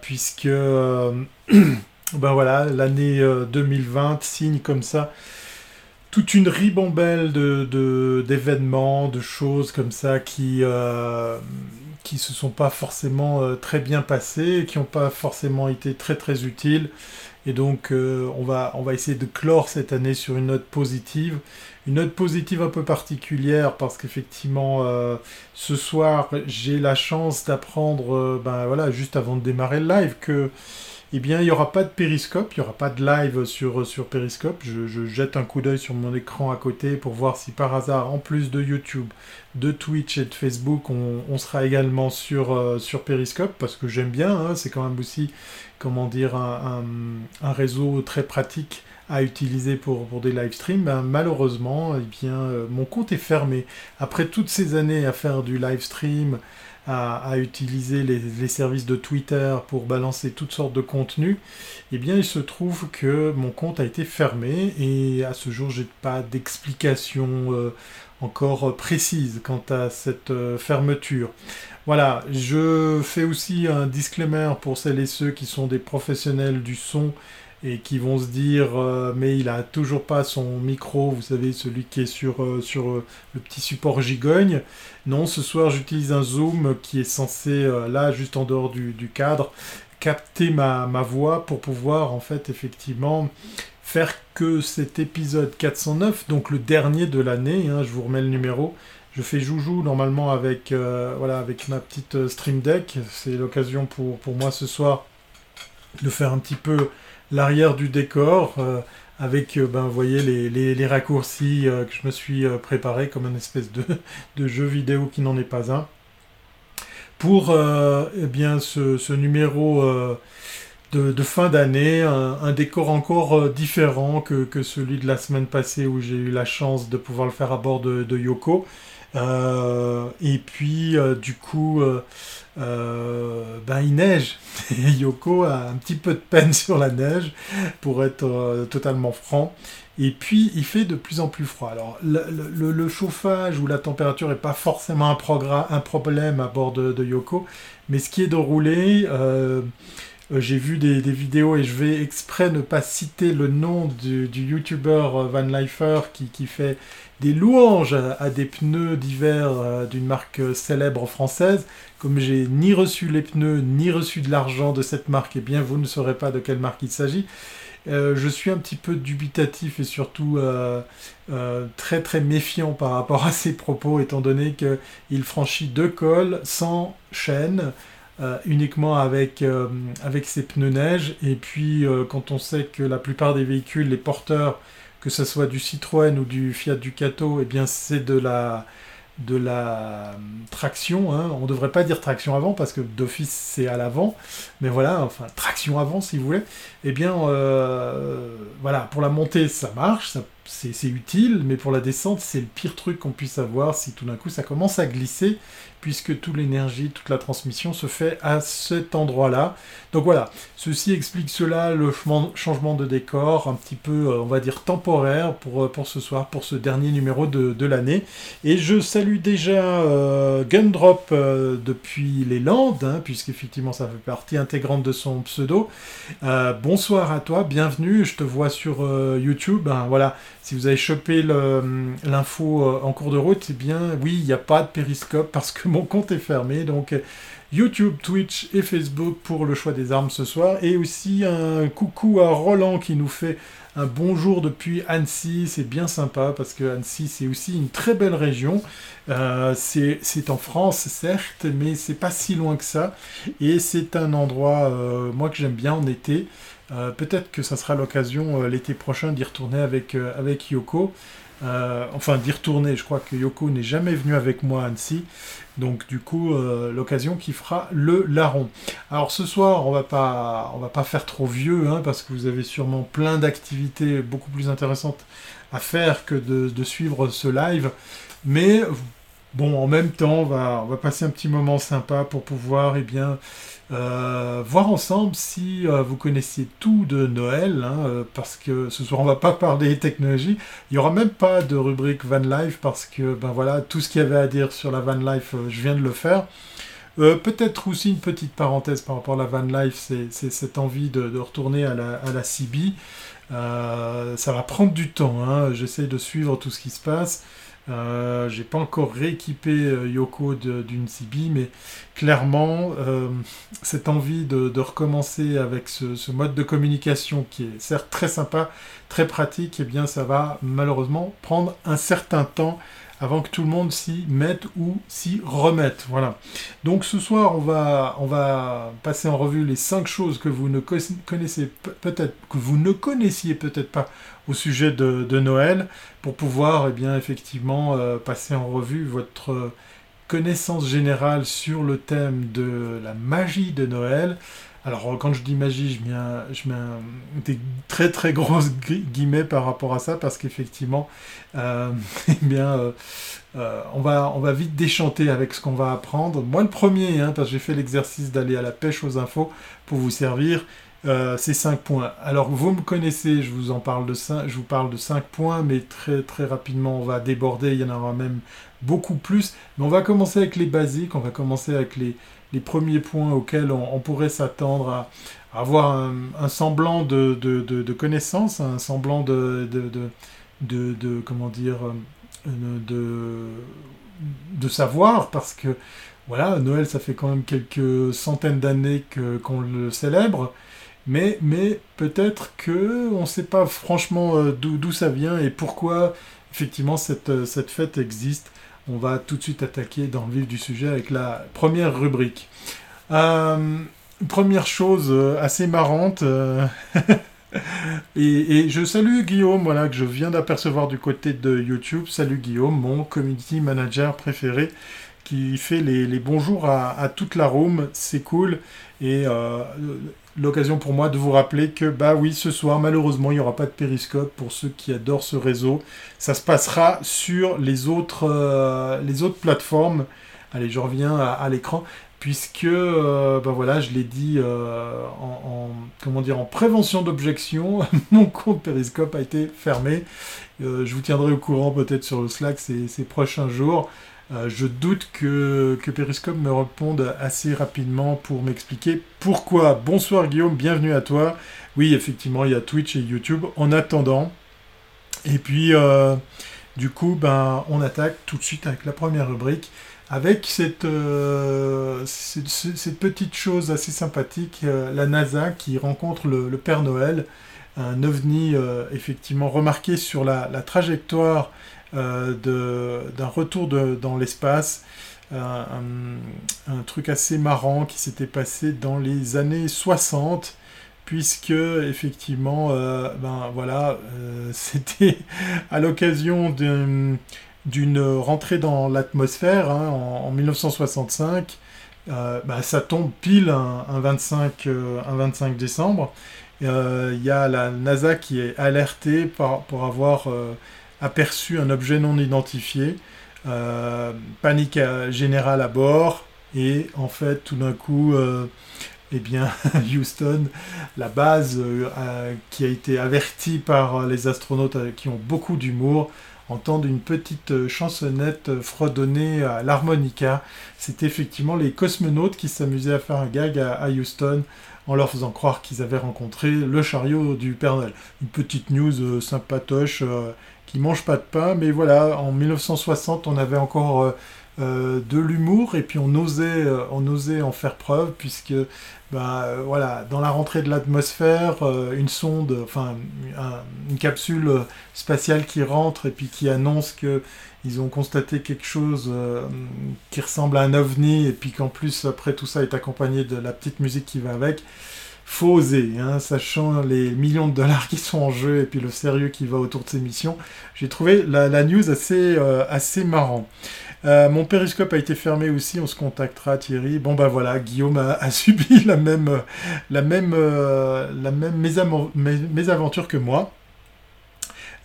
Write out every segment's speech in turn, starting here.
puisque ben voilà, l'année 2020 signe comme ça toute une ribambelle de, d'événements, de, choses comme ça qui euh, se sont pas forcément euh, très bien passés, qui n'ont pas forcément été très très utiles. Et donc euh, on, va, on va essayer de clore cette année sur une note positive. Une note positive un peu particulière parce qu'effectivement ce soir j'ai la chance d'apprendre, ben voilà, juste avant de démarrer le live, que eh bien, il n'y aura pas de périscope, il n'y aura pas de live sur, sur périscope. Je, jette un coup d'œil sur mon écran à côté pour voir si par hasard, en plus de YouTube, de Twitch et de Facebook, on, sera également sur, euh, sur périscope, parce que j'aime bien, hein. c'est quand même aussi, un, réseau très pratique à utiliser pour, pour des live streams, ben, malheureusement, eh bien, euh, mon compte est fermé. Après toutes ces années à faire du live stream, à, utiliser les, services de Twitter pour balancer toutes sortes de contenus, eh bien il se trouve que mon compte a été fermé et à ce jour j'ai pas d'explication euh, encore précise quant à cette euh, fermeture. Voilà, je fais aussi un disclaimer pour celles et ceux qui sont des professionnels du son et qui vont se dire euh, mais il a toujours pas son micro, vous savez celui qui est sur, euh, sur euh, le petit support gigogne. Non, ce soir j'utilise un zoom qui est censé là juste en dehors du, cadre capter ma, voix pour pouvoir en fait effectivement faire que cet épisode 409, donc le dernier de l'année, hein, je vous remets le numéro, je fais joujou normalement avec, voilà, avec ma petite Stream Deck. C'est l'occasion pour, pour moi ce soir de faire un petit peu l'arrière du décor euh, avec, euh, ben, vous voyez, les, raccourcis euh, que je me suis préparé comme une espèce de, de, jeu vidéo qui n'en est pas un. Pour eh bien, ce, numéro de, fin d'année, un, décor encore différent que, celui de la semaine passée où j'ai eu la chance de pouvoir le faire à bord de, de Yoko. et puis, du coup, ben il neige. Et Yoko a un petit peu de peine sur la neige, pour être euh, totalement franc. Et puis il fait de plus en plus froid. Alors le, chauffage ou la température n'est pas forcément un, un, problème à bord de, Yoko, mais ce qui est de rouler, euh, j'ai vu des, vidéos et je vais exprès ne pas citer le nom du, YouTuber Van Leifer qui fait des louanges à, des pneus d'hiver euh, d'une marque célèbre française. Comme j'ai ni reçu les pneus, ni reçu de l'argent de cette marque, et eh bien vous ne saurez pas de quelle marque il s'agit. Euh, je suis un petit peu dubitatif et surtout euh, très très méfiant par rapport à ses propos, étant donné qu'il franchit deux cols sans chaîne, uniquement avec, avec ses pneus neige. Et puis quand on sait que la plupart des véhicules, les porteurs, que ce soit du Citroën ou du Fiat Ducato, eh bien c'est de la, de la euh, traction. Hein. On ne devrait pas dire traction avant parce que d'office c'est à l'avant, mais voilà, enfin traction avant si vous voulez. Eh bien, euh, voilà, pour la montée ça marche, c'est utile, mais pour la descente c'est le pire truc qu'on puisse avoir si tout d'un coup ça commence à glisser puisque toute l'énergie, toute la transmission se fait à cet endroit-là. Donc voilà, ceci explique cela, le changement de décor, un petit peu, euh, on va dire, temporaire pour, euh, pour ce soir, pour ce dernier numéro de, l'année. Et je salue déjà euh, Gundrop depuis les Landes, hein, puisqu'effectivement ça fait partie intégrante de son pseudo. bonsoir à toi, bienvenue, je te vois sur YouTube. Hein, voilà, si vous avez chopé l'info en cours de route, eh bien oui, il n'y a pas de périscope parce que mon compte est fermé. Donc YouTube, Twitch et Facebook pour le choix des armes ce soir. Et aussi un coucou à Roland qui nous fait un bonjour depuis Annecy. C'est bien sympa parce que Annecy c'est aussi une très belle région. Euh, c'est en France certes, mais c'est pas si loin que ça. Et c'est un endroit, euh, moi que j'aime bien en été. Euh, peut-être que ça sera l'occasion l'été prochain d'y retourner avec, avec Yoko. enfin, d'y retourner. Je crois que Yoko n'est jamais venu avec moi à Annecy. Donc du coup, euh, l'occasion qui fera le larron. Alors ce soir, on va pas, va pas faire trop vieux, hein, parce que vous avez sûrement plein d'activités beaucoup plus intéressantes à faire que de, suivre ce live. Mais bon, en même temps, on va, passer un petit moment sympa pour pouvoir, eh bien, euh, voir ensemble si euh, vous connaissiez tout de Noël, hein, euh, parce que ce soir on va pas parler technologie. Il y aura même pas de rubrique van life parce que ben voilà tout ce qu'il y avait à dire sur la van life, je viens de le faire. Peut-être aussi une petite parenthèse par rapport à la van life, c'est cette envie de, retourner à la, à ça va prendre du temps, hein. j'essaie de suivre tout ce qui se passe. Euh, j'ai pas encore rééquipé euh, Yoko d'une CB, mais clairement, euh, cette envie de, recommencer avec ce, mode de communication qui est certes très sympa, très pratique, eh bien ça va malheureusement prendre un certain temps avant que tout le monde s'y mette ou s'y remette. Voilà. Donc ce soir, on va, passer en revue les cinq choses que vous ne connaissez peut-être, que vous ne connaissiez peut-être pas au sujet de, Noël, pour pouvoir, eh effectivement, euh, passer en revue votre connaissance générale sur le thème de la magie de Noël, alors, quand je dis magie, je mets, des très très grosses guillemets par rapport à ça, parce qu'effectivement, euh, eh bien, euh, euh, on, va, vite déchanter avec ce qu'on va apprendre. Moi, le premier, hein, parce que j'ai fait l'exercice d'aller à la pêche aux infos pour vous servir, ces 5 points. Alors, vous me connaissez, je vous en parle de 5, je vous parle de 5 points, mais très très rapidement, on va déborder, il y en aura même beaucoup plus. Mais on va commencer avec les basiques, on va commencer avec les les premiers points auxquels on, pourrait s'attendre à, avoir un, semblant de, connaissance, un semblant de, comment dire, euh, de, de savoir, parce que voilà, Noël, ça fait quand même quelques centaines d'années qu'on le célèbre, mais, mais peut-être que on ne sait pas franchement euh, d'où ça vient et pourquoi effectivement cette, cette fête existe on va tout de suite attaquer dans le vif du sujet avec la première rubrique. Euh, première chose euh, assez marrante. Euh, et, je salue Guillaume, voilà, que je viens d'apercevoir du côté de YouTube. Salut Guillaume, mon community manager préféré, qui fait les, bonjours à, toute la room. C'est cool. Et l'occasion pour moi de vous rappeler que, bah oui, ce soir, malheureusement, il n'y aura pas de périscope pour ceux qui adorent ce réseau. Ça se passera sur les autres, euh, les autres plateformes. Allez, je reviens à, l'écran. Puisque, euh, bah voilà, je l'ai dit euh, en, comment dire, en prévention d'objection, mon compte Periscope a été fermé. je vous tiendrai au courant peut-être sur le Slack ces prochains jours. Euh, je doute que, que, Periscope me réponde assez rapidement pour m'expliquer pourquoi. Bonsoir Guillaume, bienvenue à toi. Oui, effectivement, il y a Twitch et YouTube en attendant. Et puis, euh, du coup, ben, on attaque tout de suite avec la première rubrique, avec cette, euh, cette, petite chose assez sympathique, la NASA qui rencontre le, Père Noël, un ovni effectivement remarqué sur la, trajectoire d'un retour dans l'espace. Euh, un, truc assez marrant qui s'était passé dans les années 60 puisque effectivement euh, ben voilà c'était à l'occasion d'une rentrée dans l'atmosphère hein, en, 1965 ben, ça tombe pile un, 25, un 25 décembre il y a la NASA qui est alertée pour avoir aperçu un objet non identifié, euh, panique générale à bord, et en fait, tout d'un coup, euh, eh bien, Houston, la base euh, qui a été avertie par les astronautes qui ont beaucoup d'humour, entendent une petite chansonnette fredonnée à l'harmonica. C'est effectivement les cosmonautes qui s'amusaient à faire un gag à, Houston en leur faisant croire qu'ils avaient rencontré le chariot du Père Noël. Une petite news sympatoche qui mange pas de pain, mais voilà, en 1960, on avait encore euh, euh, de l'humour et puis on osait, euh, on osait en faire preuve puisque, bah, voilà, dans la rentrée de l'atmosphère, une sonde, enfin, une capsule spatiale qui rentre et puis qui annonce que ils ont constaté quelque chose qui ressemble à un ovni et puis qu'en plus après tout ça est accompagné de la petite musique qui va avec faut oser, hein, sachant les millions de dollars qui sont en jeu et puis le sérieux qui va autour de ces missions. J'ai trouvé la, news assez, euh, assez marrant. Euh, mon périscope a été fermé aussi, on se contactera Thierry. Bon bah voilà, Guillaume a, subi la même, la même, euh, la même mésaventure que moi.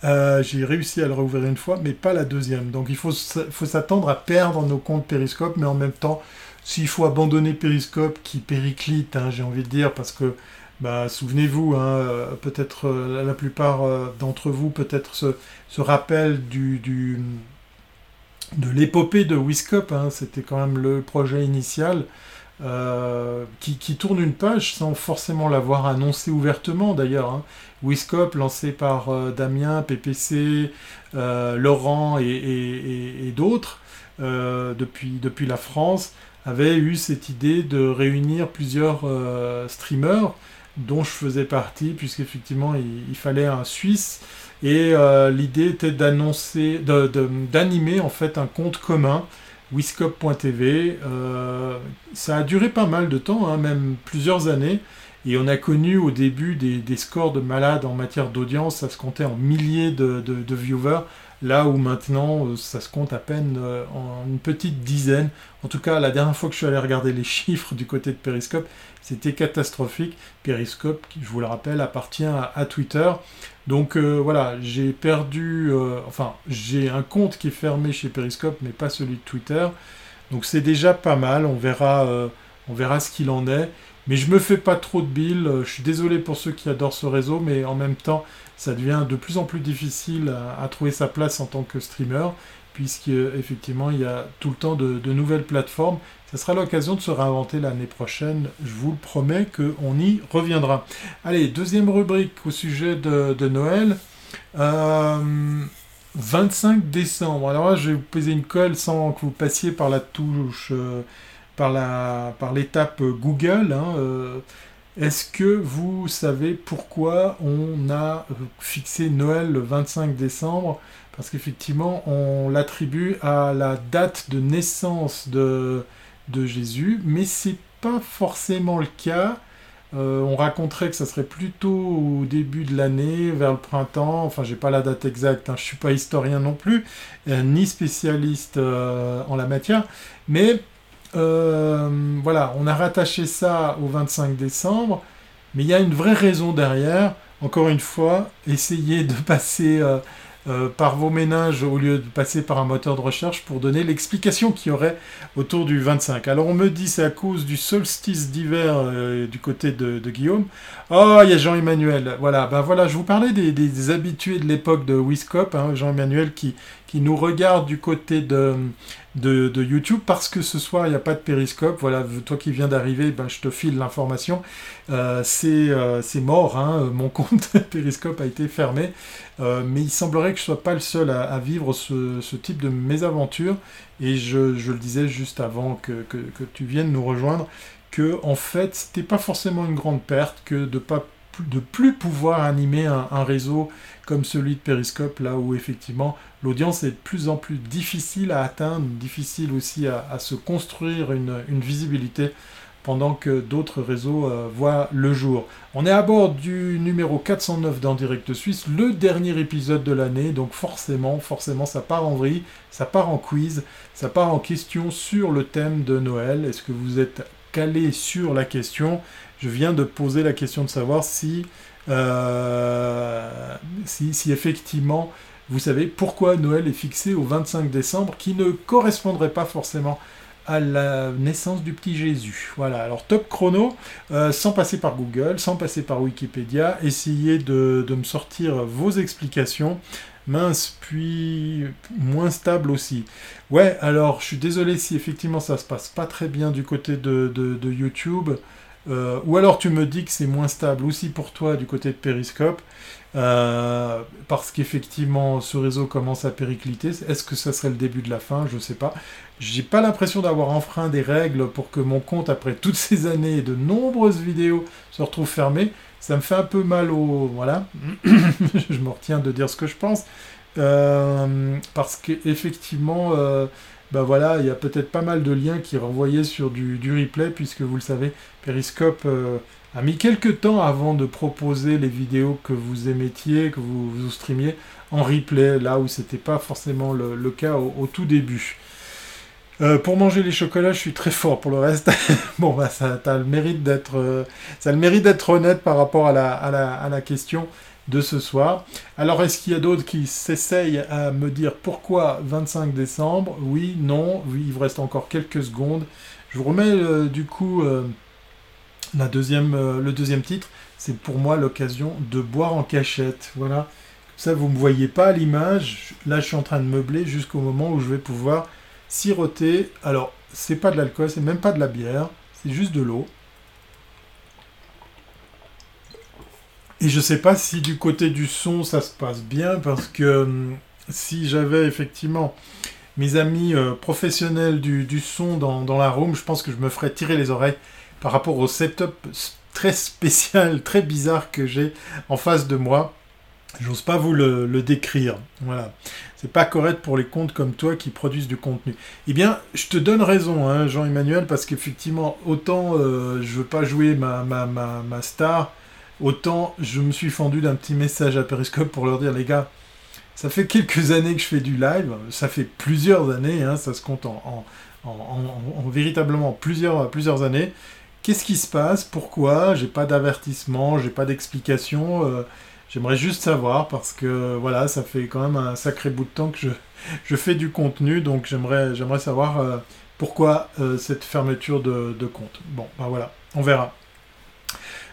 j'ai réussi à le rouvrir une fois, mais pas la deuxième. Donc il faut, faut s'attendre à perdre nos comptes périscope, mais en même temps, s'il faut abandonner Periscope, qui périclite, hein, j'ai envie de dire, parce que, bah, souvenez-vous, hein, euh, peut-être euh, la plupart euh, d'entre vous, peut-être se, rappellent du, de l'épopée de Wiscop, hein, c'était quand même le projet initial, qui, tourne une page sans forcément l'avoir annoncé ouvertement d'ailleurs. Hein. Wiscop, lancé par Damien, PPC, Laurent et, d'autres depuis la France, avait eu cette idée de réunir plusieurs streamers dont je faisais partie, puisqu'effectivement il, il fallait un Suisse et l'idée était d'annoncer, d'animer en fait un compte commun Wiscop.tv. Euh, ça a duré pas mal de temps, hein, même plusieurs années. Et on a connu au début des, scores de malades en matière d'audience, ça se comptait en milliers de, viewers, là où maintenant euh, ça se compte à peine euh, en une petite dizaine. En tout cas, la dernière fois que je suis allé regarder les chiffres du côté de Periscope, c'était catastrophique. Periscope, je vous le rappelle, appartient à Twitter. Donc euh, voilà, j'ai perdu, enfin j'ai un compte qui est fermé chez Periscope, mais pas celui de Twitter. Donc c'est déjà pas mal, on verra ce qu'il en est. Mais je me fais pas trop de billes, je suis désolé pour ceux qui adorent ce réseau, mais en même temps, ça devient de plus en plus difficile à trouver sa place en tant que streamer puisqu'effectivement il y a tout le temps de, nouvelles plateformes. Ça sera l'occasion de se réinventer l'année prochaine, je vous le promets qu'on y reviendra. Allez, deuxième rubrique au sujet de, Noël. 25 euh, décembre. Alors là, je vais vous poser une colle sans que vous passiez par la touche, euh, par la, par l'étape Google. Hein, euh. Est-ce que vous savez pourquoi on a fixé Noël le 25 décembre? Parce qu'effectivement, on l'attribue à la date de naissance de, de Jésus, mais c'est pas forcément le cas. Euh, on raconterait que ça serait plutôt au début de l'année, vers le printemps. Enfin, j'ai pas la date exacte, hein. je suis pas historien non plus, euh, ni spécialiste euh, en la matière. Mais voilà, on a rattaché ça au 25 décembre, mais il y a une vraie raison derrière. Encore une fois, essayez de passer euh, par vos ménages au lieu de passer par un moteur de recherche pour donner l'explication qu'il y aurait autour du 25. Alors on me dit c'est à cause du solstice d'hiver euh, du côté de, Guillaume. Oh, il y a Jean-Emmanuel. Voilà, ben voilà, je vous parlais des, habitués de l'époque de Wiscop, hein, Jean-Emmanuel qui, qui nous regarde du côté de, de, YouTube parce que ce soir il n'y a pas de périscope. Voilà, toi qui viens d'arriver, ben, je te file l'information. Euh, euh, c'est mort, hein. mon compte périscope a été fermé. Euh, mais il semblerait que je ne sois pas le seul à, vivre ce, type de mésaventure. Et je, le disais juste avant que, tu viennes nous rejoindre, que en fait, c'était pas forcément une grande perte que de pas de plus pouvoir animer un, réseau comme celui de Periscope, là où effectivement l'audience est de plus en plus difficile à atteindre, difficile aussi à, se construire une, visibilité pendant que d'autres réseaux euh, voient le jour. On est à bord du numéro 409 d'En Direct Suisse, le dernier épisode de l'année, donc forcément, forcément, ça part en vrille, ça part en quiz, ça part en question sur le thème de Noël. Est-ce que vous êtes calé sur la question? Je viens de poser la question de savoir si, euh, si, effectivement vous savez pourquoi Noël est fixé au 25 décembre, qui ne correspondrait pas forcément à la naissance du petit Jésus. Voilà, alors top chrono, euh, sans passer par Google, sans passer par Wikipédia, essayez de, me sortir vos explications. Mince, puis moins stable aussi. Ouais, alors je suis désolé si effectivement ça se passe pas très bien du côté de, YouTube. Euh, ou alors tu me dis que c'est moins stable aussi pour toi du côté de Periscope. Euh, parce qu'effectivement ce réseau commence à péricliter. Est-ce que ça serait le début de la fin? Je ne sais pas. J'ai pas l'impression d'avoir enfreint des règles pour que mon compte, après toutes ces années et de nombreuses vidéos, se retrouve fermé. Ça me fait un peu mal au... Voilà. je me retiens de dire ce que je pense. Euh, parce qu'effectivement, ben voilà, il y a peut-être pas mal de liens qui renvoyaient sur du, du replay, puisque vous le savez, Periscope euh, a mis quelques temps avant de proposer les vidéos que vous émettiez, que vous, streamiez en replay, là où c'était pas forcément le, cas au, tout début. Euh, pour manger les chocolats, je suis très fort. Pour le reste, bon, bah, ça a le mérite d'être, euh, ça a le mérite d'être honnête par rapport à la, question de ce soir. Alors, est-ce qu'il y a d'autres qui s'essayent à me dire pourquoi 25 décembre? Oui, non. Oui, il vous reste encore quelques secondes. Je vous remets euh, du coup la deuxième, le deuxième titre. C'est pour moi l'occasion de boire en cachette. Voilà Ça, vous ne me voyez pas à l'image. Là, je suis en train de meubler jusqu'au moment où je vais pouvoir siroter. Alors, c'est pas de l'alcool, c'est même pas de la bière, c'est juste de l'eau. Et je sais pas si du côté du son ça se passe bien parce que hum, si j'avais effectivement mes amis euh, professionnels du, son dans, la room, je pense que je me ferais tirer les oreilles par rapport au setup très spécial, très bizarre que j'ai en face de moi. J'ose pas vous le, décrire. Voilà. C'est pas correct pour les comptes comme toi qui produisent du contenu. Eh bien, je te donne raison, hein, Jean-Emmanuel, parce qu'effectivement, autant euh, je veux pas jouer ma, ma, ma, star, autant je me suis fendu d'un petit message à Periscope pour leur dire, les gars, ça fait quelques années que je fais du live, ça fait plusieurs années, hein, ça se compte en, en, véritablement plusieurs, années. Qu'est-ce qui se passe? Pourquoi? J'ai pas d'avertissement, j'ai pas d'explication. Euh, j'aimerais juste savoir parce que voilà, ça fait quand même un sacré bout de temps que je, fais du contenu, donc j'aimerais, j'aimerais savoir euh, pourquoi euh, cette fermeture de, de, compte. Bon, ben voilà, on verra.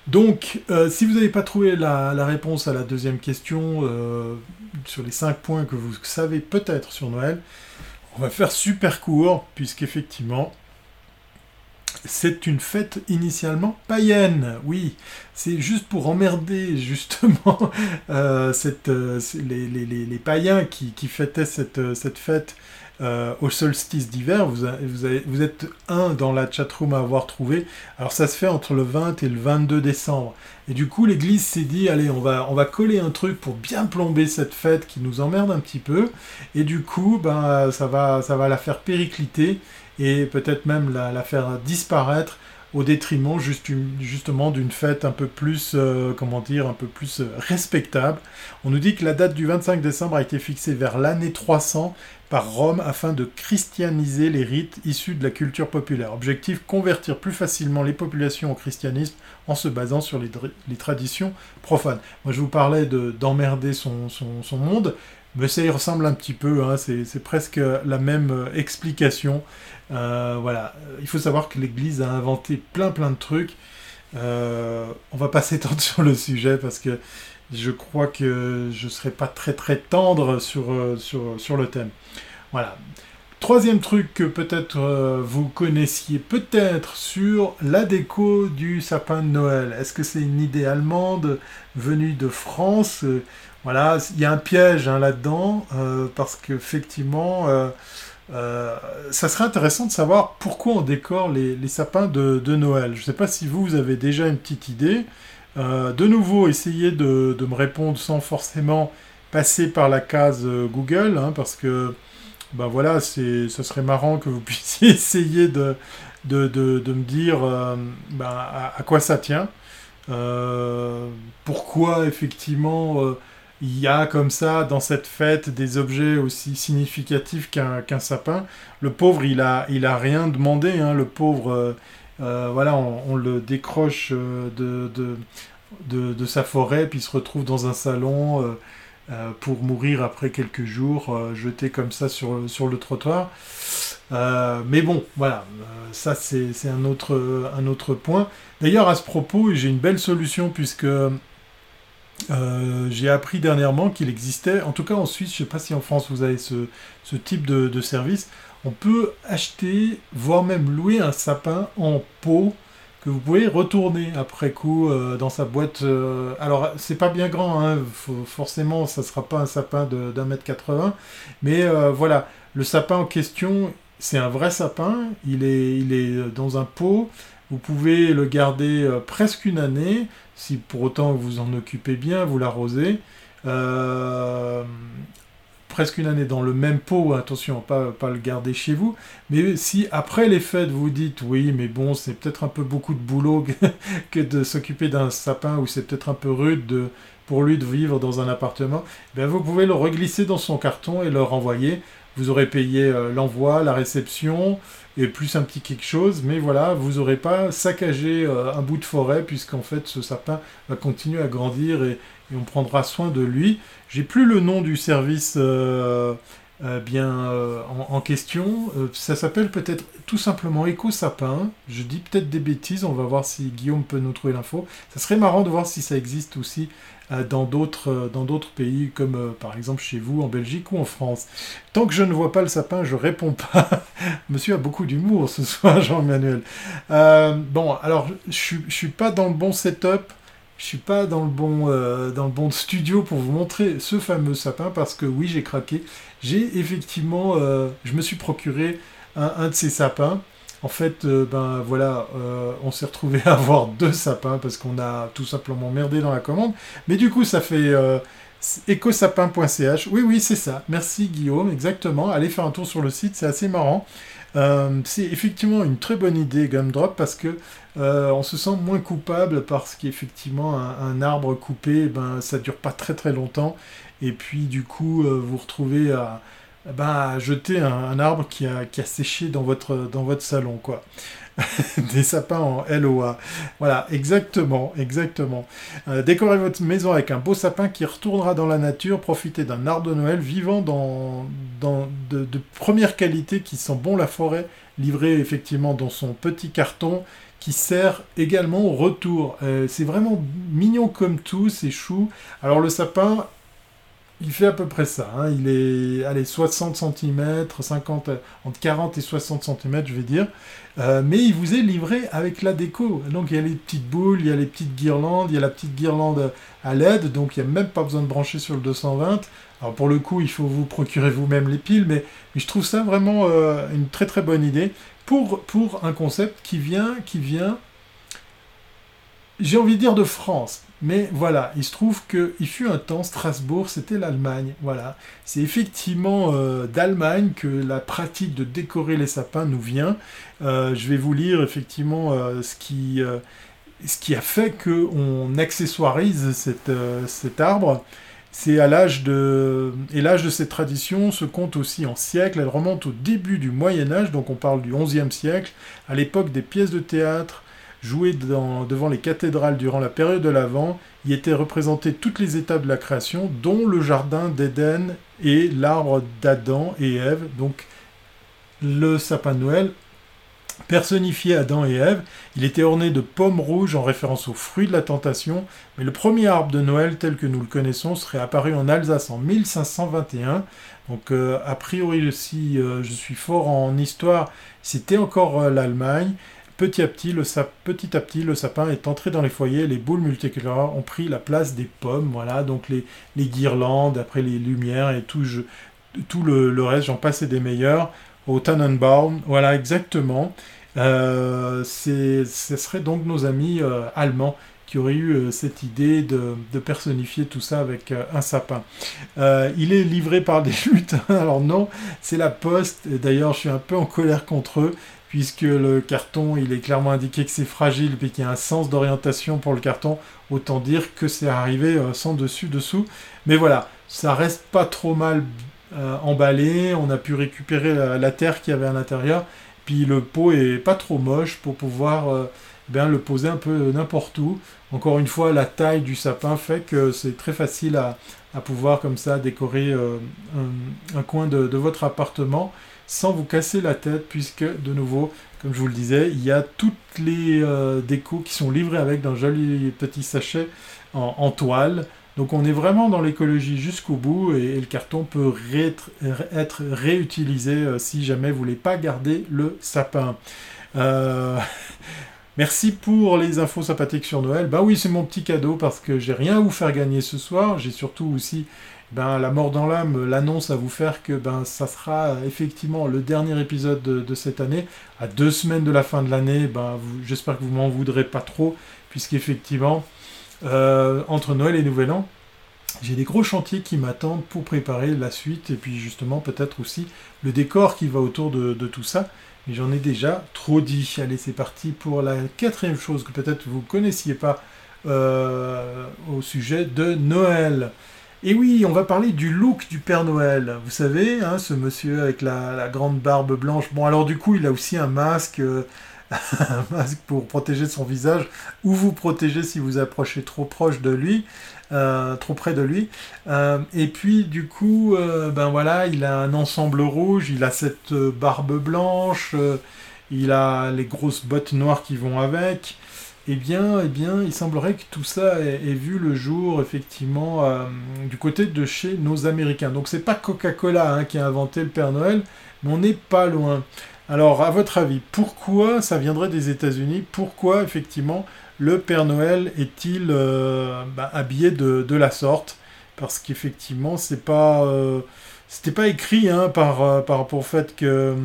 Donc, si vous n'avez pas trouvé la, réponse à la deuxième question sur les cinq points que vous savez peut-être sur Noël, on va faire super court, puisqu'effectivement, c'est une fête initialement païenne, oui. C'est juste pour emmerder justement euh, euh, les, païens qui, fêtaient cette, euh, fête au solstice d'hiver. Vous, êtes un dans la chatroom à avoir trouvé. Alors ça se fait entre le 20 et le 22 décembre. Et du coup, l'Église s'est dit, allez, on va, on va coller un truc pour bien plomber cette fête qui nous emmerde un petit peu. Et du coup, ben, ça, va, ça va la faire péricliter et peut-être même la, faire disparaître au détriment justement d'une fête un peu plus, euh, comment dire, un peu plus euh, respectable. On nous dit que la date du 25 décembre a été fixée vers l'année 300 par Rome afin de christianiser les rites issus de la culture populaire. Objectif, convertir plus facilement les populations au christianisme en se basant sur les, traditions profanes. Moi je vous parlais d'emmerder son, son, monde, mais ça y ressemble un petit peu, hein. c'est presque la même euh, explication. Euh, voilà, il faut savoir que l'Église a inventé plein plein de trucs. Euh, on va pas s'étendre sur le sujet parce que je crois que je serai pas très très tendre sur, le thème. Voilà. Troisième truc que peut-être vous connaissiez peut-être sur la déco du sapin de Noël. Est-ce que c'est une idée allemande venue de France Voilà, il y a un piège hein, là-dedans parce qu'effectivement euh, ça serait intéressant de savoir pourquoi on décore les, sapins de, Noël. Je ne sais pas si vous, vous avez déjà une petite idée. Euh, de nouveau, essayez de, me répondre sans forcément passer par la case euh, Google, hein, parce que ben voilà, ce serait marrant que vous puissiez essayer de, de, me dire ben, à, quoi ça tient. pourquoi effectivement il y a comme ça dans cette fête des objets aussi significatifs qu'un sapin. Le pauvre, il a, il a rien demandé. Hein. Le pauvre, euh, euh, voilà, on, le décroche euh, de, sa forêt, puis il se retrouve dans un salon pour mourir après quelques jours, jeté comme ça sur, sur le trottoir. mais bon, voilà, ça c'est un autre, un autre point. D'ailleurs, à ce propos, j'ai une belle solution puisque euh, j'ai appris dernièrement qu'il existait, en tout cas en Suisse, je ne sais pas si en France vous avez ce, type de, service, on peut acheter, voire même louer un sapin en pot que vous pouvez retourner après coup euh, dans sa boîte. Euh, alors c'est pas bien grand, hein, forcément ça sera pas un sapin d'un mètre 80, mais voilà, le sapin en question, c'est un vrai sapin, il est dans un pot, vous pouvez le garder presque une année, si pour autant vous en occupez bien, vous l'arrosez. Euh, presque une année dans le même pot, attention, pas, pas le garder chez vous, mais si après les fêtes vous dites oui, mais bon, c'est peut-être un peu beaucoup de boulot que de s'occuper d'un sapin, ou c'est peut-être un peu rude de, pour lui de vivre dans un appartement, ben vous pouvez le reglisser dans son carton et le renvoyer. Vous aurez payé euh, l'envoi, la réception, et plus un petit quelque chose, mais voilà, vous n'aurez pas saccagé euh, un bout de forêt, puisqu'en fait ce sapin va continuer à grandir et, on prendra soin de lui. J'ai plus le nom du service, euh, bien en, question. ça s'appelle peut-être tout simplement Éco Sapin. Je dis peut-être des bêtises, on va voir si Guillaume peut nous trouver l'info. Ça serait marrant de voir si ça existe aussi dans d'autres dans d'autres pays comme par exemple chez vous en Belgique ou en France. Tant que je ne vois pas le sapin, je réponds pas. Monsieur a beaucoup d'humour ce soir, Jean-Emmanuel. bon, alors je, je suis pas dans le bon setup je suis pas dans le bon euh, dans le bon studio pour vous montrer ce fameux sapin parce que oui j'ai craqué j'ai effectivement euh, je me suis procuré un, de ces sapins en fait euh, ben voilà on s'est retrouvé à avoir deux sapins parce qu'on a tout simplement merdé dans la commande. Mais du coup ça fait ecosapin.ch oui oui c'est ça. Merci Guillaume. Exactement. Allez faire un tour sur le site c'est assez marrant. C'est effectivement une très bonne idée Gumdrop parce que euh, on se sent moins coupable parce qu'effectivement un, arbre coupé, ben ça dure pas très très longtemps. Et puis du coup euh, vous retrouvez à, ben, jeter un, arbre qui a, séché dans votre, dans votre salon quoi. Des sapins en LOA. Voilà, exactement, exactement. Euh, décorez votre maison avec un beau sapin qui retournera dans la nature, profitez d'un arbre de Noël vivant dans, dans de, de première qualité qui sent bon la forêt, livré effectivement dans son petit carton qui sert également au retour. Euh, c'est vraiment mignon comme tout, c'est chou. Alors le sapin, il fait à peu près ça. Hein. Il est allez, 60 cm, 50, entre 40 et 60 cm, je vais dire. Euh, mais il vous est livré avec la déco. Donc il y a les petites boules, il y a les petites guirlandes, il y a la petite guirlande à LED, donc il n'y a même pas besoin de brancher sur le 220. Alors pour le coup, il faut vous procurer vous-même les piles, mais, je trouve ça vraiment euh, une très très bonne idée pour, un concept qui vient, qui vient, j'ai envie de dire de France. Mais voilà, il se trouve qu'il fut un temps, Strasbourg, c'était l'Allemagne. Voilà, c'est effectivement euh, d'Allemagne que la pratique de décorer les sapins nous vient. Euh, je vais vous lire effectivement euh, ce, qui, ce qui a fait qu'on accessoirise cet arbre. C'est à l'âge de... Et l'âge de cette tradition se compte aussi en siècles, elle remonte au début du Moyen Âge, donc on parle du XIe siècle, à l'époque des pièces de théâtre jouées devant les cathédrales durant la période de l'Avent, y étaient représentées toutes les étapes de la création, dont le jardin d'Éden et l'arbre d'Adam et Ève, donc le sapin de Noël personnifié Adam et Ève. Il était orné de pommes rouges en référence aux fruits de la tentation, mais le premier arbre de Noël tel que nous le connaissons serait apparu en Alsace en 1521. Donc euh, a priori si euh, je suis fort en histoire, c'était encore euh, l'Allemagne. Petit à, petit, le petit à petit, le sapin est entré dans les foyers, les boules multicolores ont pris la place des pommes, voilà, donc les, guirlandes, après les lumières et tout, tout le, reste, j'en passais des meilleurs au Tannenbaum. Voilà, exactement. Euh, ce serait donc nos amis euh, allemands qui auraient eu euh, cette idée de, personnifier tout ça avec un sapin. il est livré par des lutins, alors non, c'est la poste, d'ailleurs je suis un peu en colère contre eux, puisque le carton, il est clairement indiqué que c'est fragile, et qu'il y a un sens d'orientation pour le carton, autant dire que c'est arrivé sans dessus-dessous. Mais voilà, ça reste pas trop mal euh, emballé, on a pu récupérer la, terre qu'il y avait à l'intérieur, puis le pot est pas trop moche pour pouvoir euh, bien le poser un peu n'importe où. Encore une fois, la taille du sapin fait que c'est très facile à, pouvoir comme ça décorer euh, un, coin de, votre appartement sans vous casser la tête, puisque de nouveau, comme je vous le disais, il y a toutes les décos qui sont livrées avec d'un joli petit sachet en toile. Donc on est vraiment dans l'écologie jusqu'au bout et, le carton peut être réutilisé euh, si jamais vous voulez pas garder le sapin. Euh, merci pour les infos sympathiques sur Noël. Bah oui, c'est mon petit cadeau parce que j'ai rien à vous faire gagner ce soir. J'ai surtout aussi ben, la mort dans l'âme, l'annonce à vous faire que ben, ça sera effectivement le dernier épisode de, cette année. À deux semaines de la fin de l'année, ben, j'espère que vous m'en voudrez pas trop, puisqu'effectivement, euh, entre Noël et Nouvel An, j'ai des gros chantiers qui m'attendent pour préparer la suite et puis justement peut-être aussi le décor qui va autour de, tout ça. Mais j'en ai déjà trop dit. Allez, c'est parti pour la quatrième chose que peut-être vous ne connaissiez pas euh, au sujet de Noël. Et oui, on va parler du look du Père Noël. Vous savez, hein, ce monsieur avec la, grande barbe blanche. Bon, alors du coup, il a aussi un masque. Euh, pour protéger son visage, ou vous protéger si vous approchez trop proche de lui, euh, trop près de lui. Euh, et puis du coup, ben voilà, il a un ensemble rouge, il a cette barbe blanche, il a les grosses bottes noires qui vont avec. Eh bien, eh bien, il semblerait que tout ça ait, vu le jour, effectivement, du côté de chez nos Américains. Donc, c'est pas Coca-Cola hein, qui a inventé le Père Noël, mais on n'est pas loin. Alors, à votre avis, pourquoi ça viendrait des États-Unis? Pourquoi, effectivement, le Père Noël est-il euh, bah, habillé de, la sorte? Parce qu'effectivement, c'est pas, euh, c'était pas écrit hein, par, euh, par rapport fait que,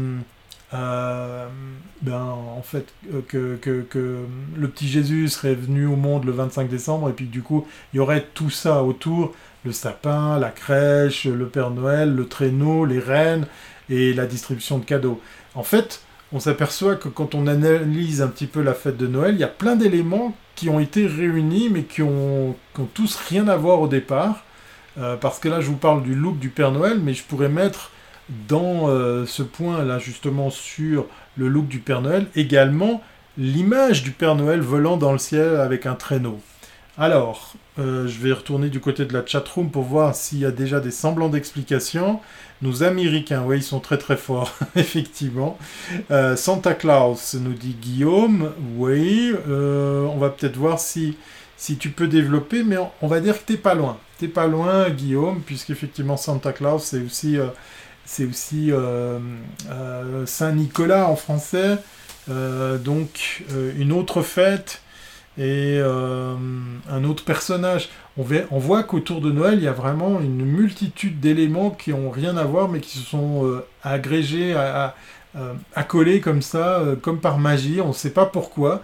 ben, en fait, que, que, le petit Jésus serait venu au monde le 25 décembre et puis du coup, il y aurait tout ça autour le sapin, la crèche, le Père Noël, le traîneau, les rennes et la distribution de cadeaux. En fait, on s'aperçoit que quand on analyse un petit peu la fête de Noël, il y a plein d'éléments qui ont été réunis mais qui ont, tous rien à voir au départ. Euh, parce que là, je vous parle du look du Père Noël, mais je pourrais mettre dans euh, ce point-là, justement, sur le look du Père Noël, également l'image du Père Noël volant dans le ciel avec un traîneau. Alors, euh, je vais retourner du côté de la chatroom pour voir s'il y a déjà des semblants d'explications. Nos Américains, oui, ils sont très très forts, effectivement. Euh, Santa Claus, nous dit Guillaume, oui. On va peut-être voir si, si tu peux développer, mais on, va dire que t'es pas loin. T'es pas loin, Guillaume, puisqu'effectivement Santa Claus, c'est aussi, c'est aussi Saint-Nicolas en français. donc, une autre fête et euh, un autre personnage. On, voit qu'autour de Noël, il y a vraiment une multitude d'éléments qui n'ont rien à voir, mais qui se sont euh, agrégés, à, accolés comme ça, euh, comme par magie, on ne sait pas pourquoi.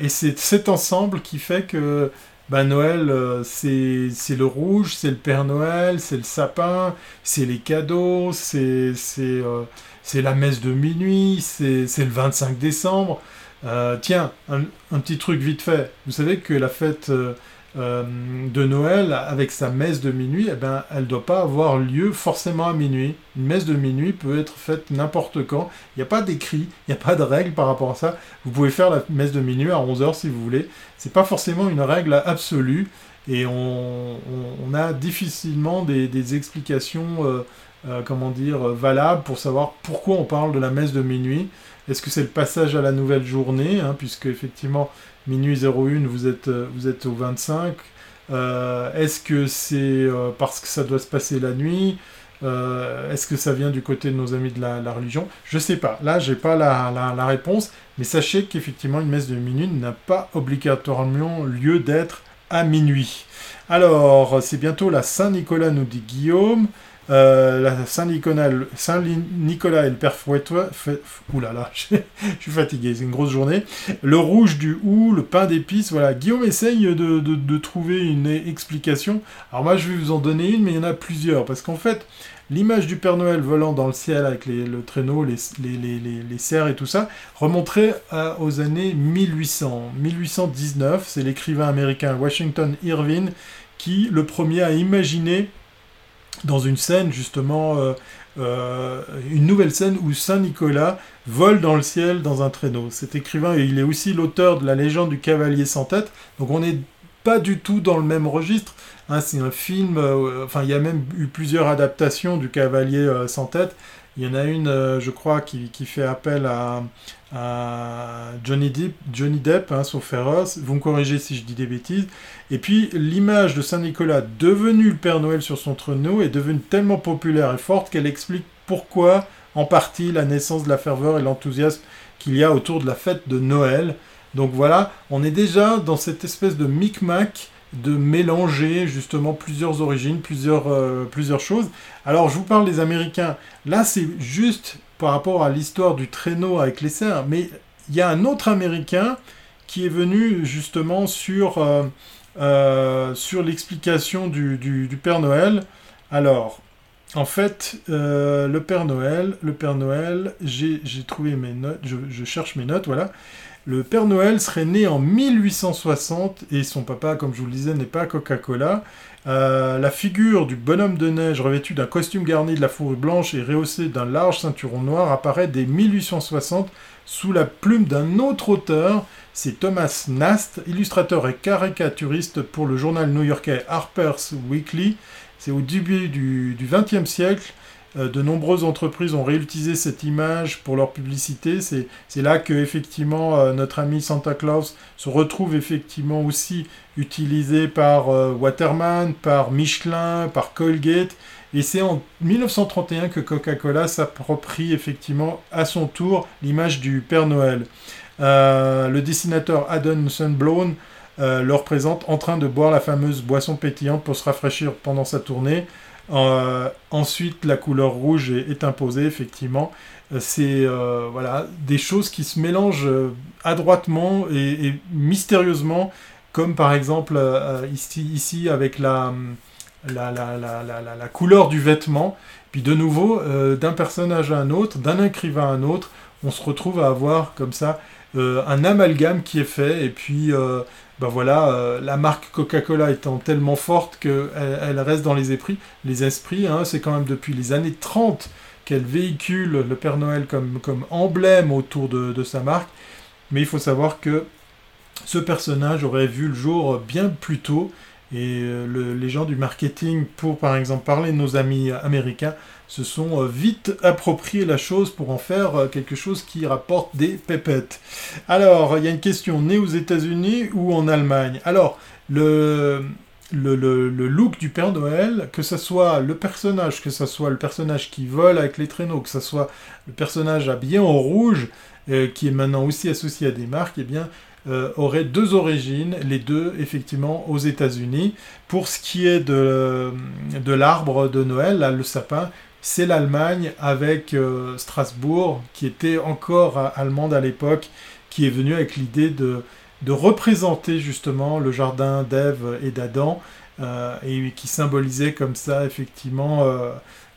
et c'est cet ensemble qui fait que bah, Noël, c'est le rouge, c'est le Père Noël, c'est le sapin, c'est les cadeaux, c'est la messe de minuit, c'est le 25 décembre. Euh, tiens, un, petit truc vite fait. Vous savez que la fête euh, euh, de Noël, avec sa messe de minuit, eh ben, elle ne doit pas avoir lieu forcément à minuit. Une messe de minuit peut être faite n'importe quand. Il n'y a pas d'écrit, il n'y a pas de règle par rapport à ça. Vous pouvez faire la messe de minuit à 11h si vous voulez. C'est pas forcément une règle absolue. Et on, a difficilement des, explications, comment dire, valables pour savoir pourquoi on parle de la messe de minuit. Est-ce que c'est le passage à la nouvelle journée, hein, puisque effectivement, minuit 01, vous êtes, euh, vous êtes au 25 euh, Est-ce que c'est euh, parce que ça doit se passer la nuit Est-ce que ça vient du côté de nos amis de la, religion? Je sais pas. Là, j'ai pas la, la, réponse, mais sachez qu'effectivement, une messe de minuit n'a pas obligatoirement lieu d'être à minuit. Alors, c'est bientôt la Saint-Nicolas, nous dit Guillaume. Euh, Saint-Nicolas Saint -Nicolas et le Père Fouettois... Là, je suis fatigué, c'est une grosse journée. Le rouge du hou, le pain d'épices, voilà. Guillaume essaye de, trouver une explication. Alors moi, je vais vous en donner une, mais il y en a plusieurs. Parce qu'en fait, l'image du Père Noël volant dans le ciel avec le traîneau, les, les, et tout ça, remonterait aux années 1800. 1819, c'est l'écrivain américain Washington Irving qui, le premier, a imaginé dans une scène justement, euh, euh, une nouvelle scène où Saint Nicolas vole dans le ciel dans un traîneau. Cet écrivain, il est aussi l'auteur de la légende du cavalier sans tête, donc on n'est pas du tout dans le même registre. Hein, c'est un film, euh, enfin il y a même eu plusieurs adaptations du cavalier sans tête. Il y en a une, je crois, qui, fait appel à, Johnny Depp, Johnny Depp hein, sauf féroce. Vous me corrigez si je dis des bêtises. Et puis l'image de Saint-Nicolas devenu le Père Noël sur son traîneau est devenue tellement populaire et forte qu'elle explique pourquoi, en partie, la naissance de la ferveur et l'enthousiasme qu'il y a autour de la fête de Noël. Donc voilà, on est déjà dans cette espèce de micmac de mélanger justement plusieurs origines, plusieurs, euh, plusieurs choses. Alors je vous parle des Américains. Là c'est juste par rapport à l'histoire du traîneau avec les cerfs, mais il y a un autre Américain qui est venu justement sur... Euh, euh, l'explication du, Père Noël. Alors, en fait, le Père Noël, le Père Noël, j'ai trouvé mes notes, je, cherche mes notes, voilà. Le Père Noël serait né en 1860 et son papa, comme je vous le disais, n'est pas Coca-Cola. Euh, la figure du bonhomme de neige revêtu d'un costume garni de la fourrure blanche et rehaussé d'un large ceinturon noir apparaît dès 1860 sous la plume d'un autre auteur, c'est Thomas Nast, illustrateur et caricaturiste pour le journal new-yorkais Harper's Weekly. C'est au début du XXe siècle. Euh, de nombreuses entreprises ont réutilisé cette image pour leur publicité. C'est là que effectivement euh, notre ami Santa Claus se retrouve effectivement aussi utilisé par euh, Waterman, par Michelin, par Colgate. Et c'est en 1931 que Coca-Cola s'approprie effectivement à son tour l'image du Père Noël. le dessinateur Adam Sunblown le représente en train de boire la fameuse boisson pétillante pour se rafraîchir pendant sa tournée. Euh, ensuite, la couleur rouge est, imposée, effectivement. Euh, c'est euh, voilà, des choses qui se mélangent adroitement et, mystérieusement, comme par exemple ici, ici avec la, la, la, la, couleur du vêtement. Puis de nouveau, d'un personnage à un autre, d'un écrivain à un autre, on se retrouve à avoir comme ça un amalgame qui est fait. Et puis ben voilà, euh, la marque Coca-Cola étant tellement forte qu'elle elle reste dans les esprits. Les esprits, hein, c'est quand même depuis les années 30 qu'elle véhicule le Père Noël comme, emblème autour de, sa marque. Mais il faut savoir que ce personnage aurait vu le jour bien plus tôt. Et euh, les gens du marketing, pour par exemple parler de nos amis américains, se sont euh, vite approprié la chose pour en faire euh, quelque chose qui rapporte des pépettes. Alors, il y a une question, né aux États-Unis ou en Allemagne? Alors, le, look du Père Noël, que ce soit le personnage, que ce soit le personnage qui vole avec les traîneaux, que ce soit le personnage habillé en rouge, euh, qui est maintenant aussi associé à des marques, eh bien, aurait deux origines, les deux effectivement aux États-Unis. Pour ce qui est de, l'arbre de Noël, le sapin, c'est l'Allemagne avec euh, Strasbourg, qui était encore allemande à l'époque, qui est venue avec l'idée de, représenter justement le jardin d'Ève et d'Adam, euh, et qui symbolisait comme ça effectivement euh,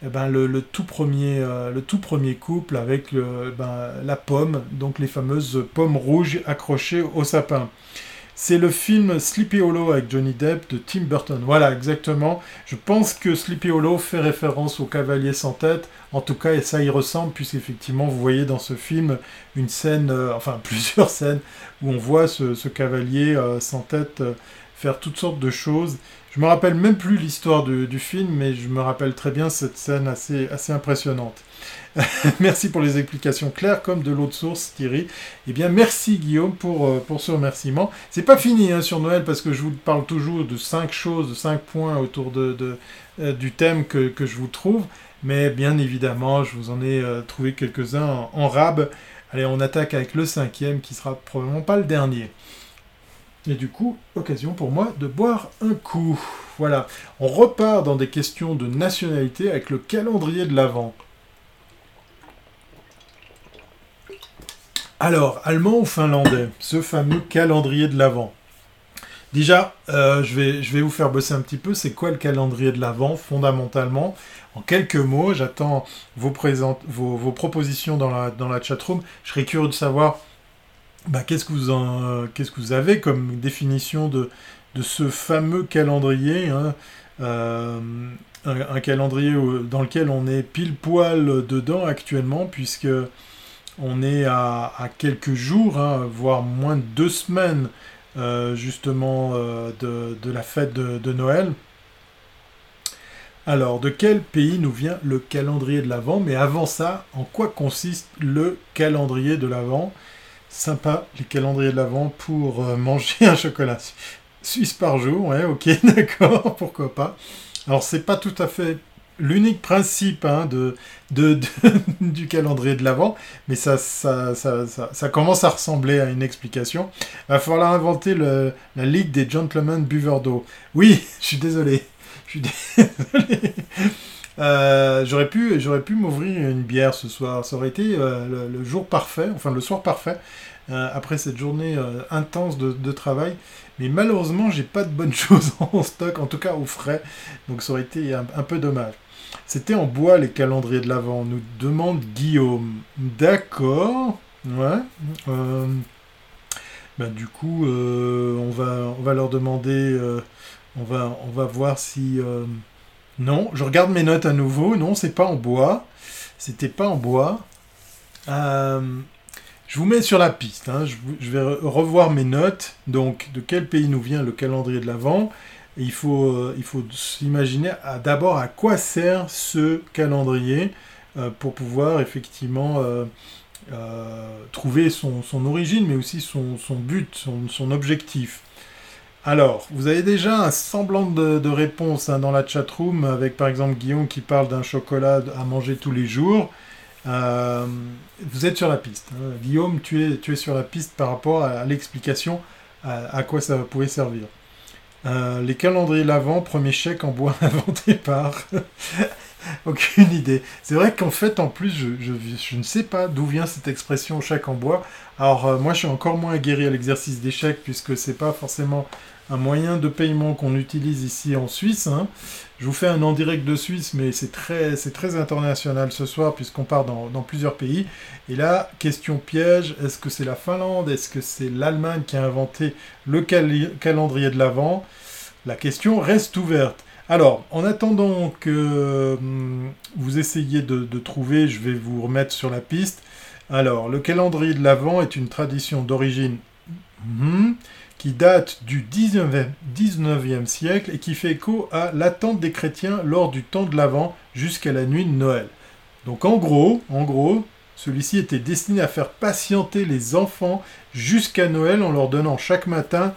eh ben, le, tout premier, couple avec ben, la pomme, donc les fameuses pommes rouges accrochées au sapin. C'est le film Sleepy Hollow avec Johnny Depp de Tim Burton. Voilà, exactement. Je pense que Sleepy Hollow fait référence au Cavalier sans tête. En tout cas, ça y ressemble, puisqu'effectivement, vous voyez dans ce film une scène, euh, enfin plusieurs scènes, où on voit ce, cavalier euh, sans tête euh, faire toutes sortes de choses. Je me rappelle même plus l'histoire du film, mais je me rappelle très bien cette scène assez, assez impressionnante. merci pour les explications claires comme de l'autre source, Thierry. Eh bien, merci Guillaume pour, euh, ce remerciement. C'est pas fini hein, sur Noël parce que je vous parle toujours de cinq choses, de cinq points autour de, euh, du thème que, je vous trouve. Mais bien évidemment, je vous en ai euh, trouvé quelques-uns en, en, rab. Allez, on attaque avec le cinquième qui sera probablement pas le dernier. Et du coup, occasion pour moi de boire un coup. Voilà, on repart dans des questions de nationalité avec le calendrier de l'Avent. Alors, allemand ou finlandais Ce fameux calendrier de l'Avent. Déjà, euh, je, vais, vous faire bosser un petit peu. C'est quoi le calendrier de l'Avent, fondamentalement? En quelques mots, j'attends vos, propositions dans la, dans la chatroom. Je serais curieux de savoir bah, qu'est-ce, que vous avez comme définition de, de ce fameux calendrier. Hein? Euh, un, calendrier dans lequel on est pile poil dedans actuellement, puisque on est à, quelques jours, hein, voire moins de deux semaines euh, justement euh, de, la fête de, Noël. Alors, de quel pays nous vient le calendrier de l'Avent? Mais avant ça, en quoi consiste le calendrier de l'Avent? Sympa, les calendriers de l'Avent pour euh, manger un chocolat suisse par jour. Ouais, ok, d'accord, pourquoi pas. Alors, c'est pas tout à fait l'unique principe hein, de, du calendrier de l'Avent, mais ça ça, ça, commence à ressembler à une explication. Il va falloir inventer le, la Ligue des Gentlemen Buveurs d'eau. Oui, je suis désolé. Euh, j'aurais pu, j'aurais pu m'ouvrir une bière ce soir. Ça aurait été euh, le, jour parfait, enfin le soir parfait, euh, après cette journée intense de, travail. Mais malheureusement, j'ai pas de bonnes choses en stock, en tout cas au frais. Donc ça aurait été un peu dommage. C'était en bois les calendriers de l'Avent, nous demande Guillaume. D'accord. Ouais. Euh, ben, du coup, euh, on, va, leur demander. Euh, on, va, voir si. Non, je regarde mes notes à nouveau. Non, c'est pas en bois. C'était pas en bois. je Je vous mets sur la piste. Hein. Je, vais revoir mes notes. Donc, de quel pays nous vient le calendrier de l'Avent? Il faut, euh, il faut s'imaginer d'abord à quoi sert ce calendrier euh, pour pouvoir effectivement trouver son, origine, mais aussi son, but, son, objectif. Alors, vous avez déjà un semblant de, réponse hein, dans la chatroom avec par exemple Guillaume qui parle d'un chocolat à manger tous les jours. Euh, vous êtes sur la piste. Hein. Guillaume, tu es, tu es sur la piste par rapport à, l'explication à, quoi ça pouvait servir. Euh, les calendriers l'avant, premier chèque en bois inventé par. Aucune idée. C'est vrai qu'en fait, en plus, je, ne sais pas d'où vient cette expression chèque en bois. Alors, euh, moi, je suis encore moins aguerri à l'exercice des chèques puisque c'est pas forcément un moyen de paiement qu'on utilise ici en Suisse. Hein. Je vous fais un en direct de Suisse, mais c'est très, très international ce soir puisqu'on part dans, plusieurs pays. Et là, question piège, est-ce que c'est la Finlande? Est-ce que c'est l'Allemagne qui a inventé le calendrier de l'Avent? La question reste ouverte. Alors, en attendant que hum, vous essayiez de, trouver, je vais vous remettre sur la piste. Alors, le calendrier de l'Avent est une tradition d'origine... Hum, qui date du 19e, siècle et qui fait écho à l'attente des chrétiens lors du temps de l'Avent jusqu'à la nuit de Noël. Donc en gros, en gros, celui-ci était destiné à faire patienter les enfants jusqu'à Noël en leur donnant chaque matin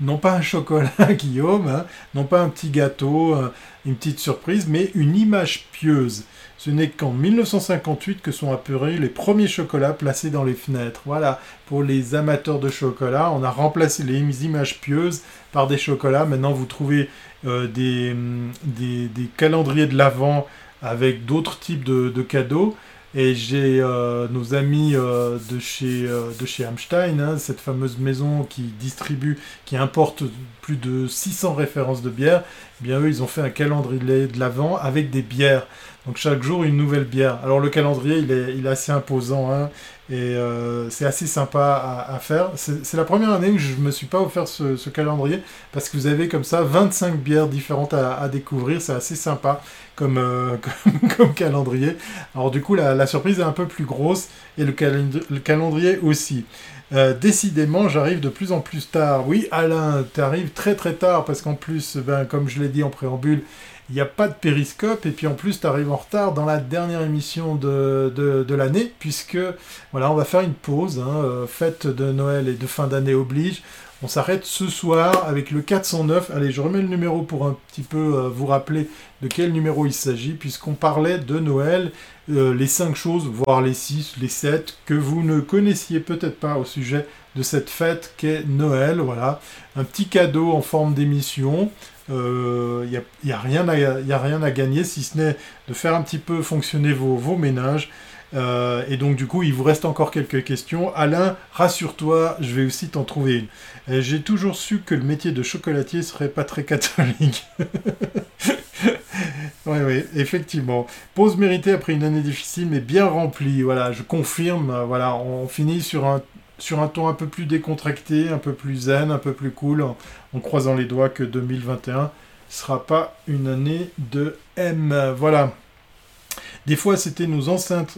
non pas un chocolat, Guillaume, hein, non pas un petit gâteau, une petite surprise, mais une image pieuse. Ce n'est qu'en 1958 que sont apparus les premiers chocolats placés dans les fenêtres. Voilà, pour les amateurs de chocolat, on a remplacé les images pieuses par des chocolats. Maintenant, vous trouvez euh, hum, des, des, calendriers de l'Avent avec d'autres types de, cadeaux. Et j'ai euh, nos amis euh, de chez, de chez Hamstein, hein, cette fameuse maison qui distribue, qui importe plus de 600 références de bières. Eh bien, eux, ils ont fait un calendrier de l'Avent avec des bières. Donc chaque jour une nouvelle bière. Alors le calendrier il est, il est assez imposant hein, et euh, c'est assez sympa à, faire. C'est la première année où je ne me suis pas offert ce, calendrier parce que vous avez comme ça 25 bières différentes à, découvrir. C'est assez sympa comme, euh, comme, calendrier. Alors du coup la, surprise est un peu plus grosse et le calendrier aussi. Euh, décidément, j'arrive de plus en plus tard. Oui, Alain, tu arrives très très tard parce qu'en plus, ben, comme je l'ai dit en préambule, il n'y a pas de périscope, et puis en plus, tu arrives en retard dans la dernière émission de, de, l'année, puisque voilà, on va faire une pause, hein, euh, fête de Noël et de fin d'année oblige. On s'arrête ce soir avec le 409. Allez, je remets le numéro pour un petit peu euh, vous rappeler de quel numéro il s'agit, puisqu'on parlait de Noël, euh, les 5 choses, voire les 6, les 7, que vous ne connaissiez peut-être pas au sujet de cette fête qu'est Noël. Voilà, un petit cadeau en forme d'émission. Il euh, n'y a, a, rien à, gagner si ce n'est de faire un petit peu fonctionner vos, vos ménages. Euh, et donc du coup, il vous reste encore quelques questions. Alain, rassure-toi, je vais aussi t'en trouver une. J'ai toujours su que le métier de chocolatier serait pas très catholique. oui, oui, effectivement. Pause méritée après une année difficile, mais bien remplie. Voilà, je confirme. Voilà, on finit sur un sur un ton un peu plus décontracté, un peu plus zen, un peu plus cool, en, croisant les doigts que 2021 sera pas une année de M. Voilà. Des fois, c'était nos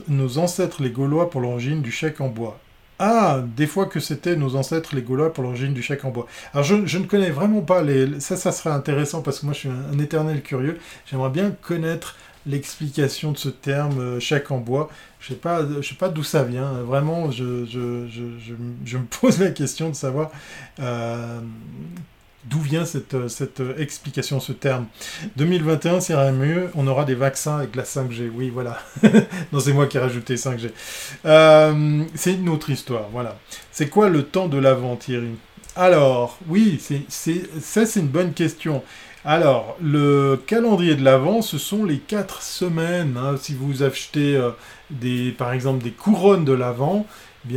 nos ancêtres les Gaulois pour l'origine du chèque en bois. Ah, des fois que c'était nos ancêtres les Gaulois pour l'origine du chèque en bois. Alors je, ne connais vraiment pas les... Ça, ça serait intéressant parce que moi je suis un éternel curieux. J'aimerais bien connaître l'explication de ce terme euh, chèque en bois. Je sais pas, je sais pas d'où ça vient. Vraiment, je, me pose la question de savoir euh, d'où vient cette, cette explication, ce terme? 2021, c'est rien mieux. On aura des vaccins avec la 5G. Oui, voilà. non, c'est moi qui ai rajouté 5G. Euh, c'est une autre histoire. Voilà. C'est quoi le temps de l'avant, Thierry? Alors, oui, ça c'est une bonne question. Alors, le calendrier de l'Avent, ce sont les quatre semaines. Hein. Si vous achetez, euh, des, par exemple, des couronnes de l'Avent,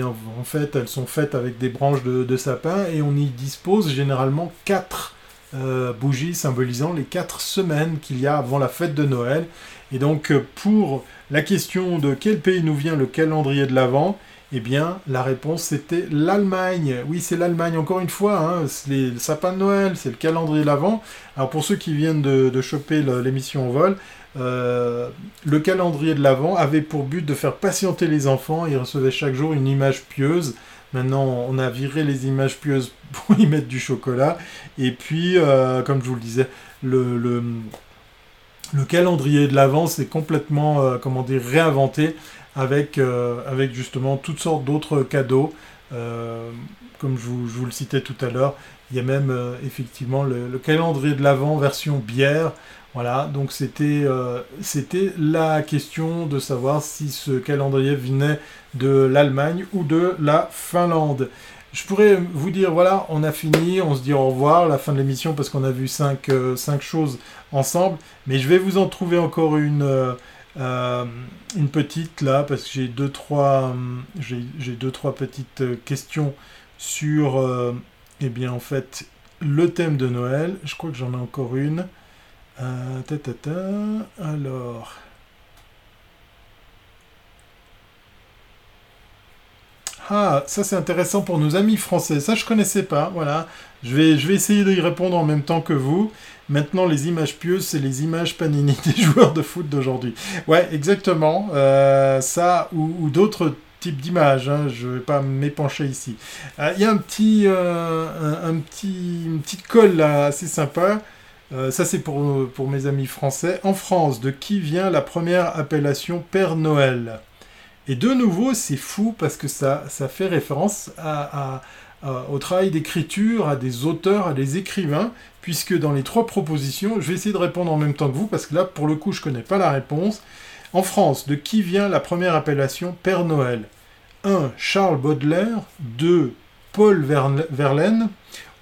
en fait, elles sont faites avec des branches de, sapin et on y dispose généralement quatre euh, bougies symbolisant les quatre semaines qu'il y a avant la fête de Noël. Et donc, pour la question de quel pays nous vient le calendrier de l'Avent, Eh bien, la réponse c'était l'Allemagne. Oui, c'est l'Allemagne. Encore une fois, hein, c'est le sapin de Noël, c'est le calendrier l'Avent. Alors pour ceux qui viennent de, choper l'émission en vol, euh, le calendrier de l'Avent avait pour but de faire patienter les enfants. Ils recevaient chaque jour une image pieuse. Maintenant, on a viré les images pieuses pour y mettre du chocolat. Et puis, euh, comme je vous le disais, le, le, calendrier de l'Avent s'est complètement, euh, comment dire, réinventé avec, avec justement toutes sortes d'autres cadeaux. Comme je vous, le citais tout à l'heure, il y a même effectivement le, calendrier de l'Avent version bière. Voilà, donc c'était c'était la question de savoir si ce calendrier venait de l'Allemagne ou de la Finlande. Je pourrais vous dire, voilà, on a fini, on se dit au revoir, la fin de l'émission, parce qu'on a vu cinq, cinq, choses ensemble, mais je vais vous en trouver encore une euh, une petite là, parce que j'ai deux, trois, euh, j'ai deux, trois petites euh, questions sur, eh bien, en fait, le thème de Noël. Je crois que j'en ai encore une. Ta. Alors. Ah, ça c'est intéressant pour nos amis français. Ça je connaissais pas. Voilà. Je vais, je vais essayer d'y répondre en même temps que vous. Maintenant, les images pieuses, c'est les images panini des joueurs de foot d'aujourd'hui. Ouais, exactement. Euh, ça ou, d'autres types d'images. Hein, je ne vais pas m'épancher ici. Euh, il y a un petit, euh, un, petit, une petite colle là, assez sympa. Ça, c'est pour, mes amis français. En France, de qui vient la première appellation Père Noël? Et de nouveau, c'est fou parce que ça, ça fait référence euh, au travail d'écriture, à des auteurs, à des écrivains, puisque dans les trois propositions, je vais essayer de répondre en même temps que vous, parce que là, pour le coup, je ne connais pas la réponse. En France, de qui vient la première appellation Père Noël? 1. Charles Baudelaire 2. Paul Verlaine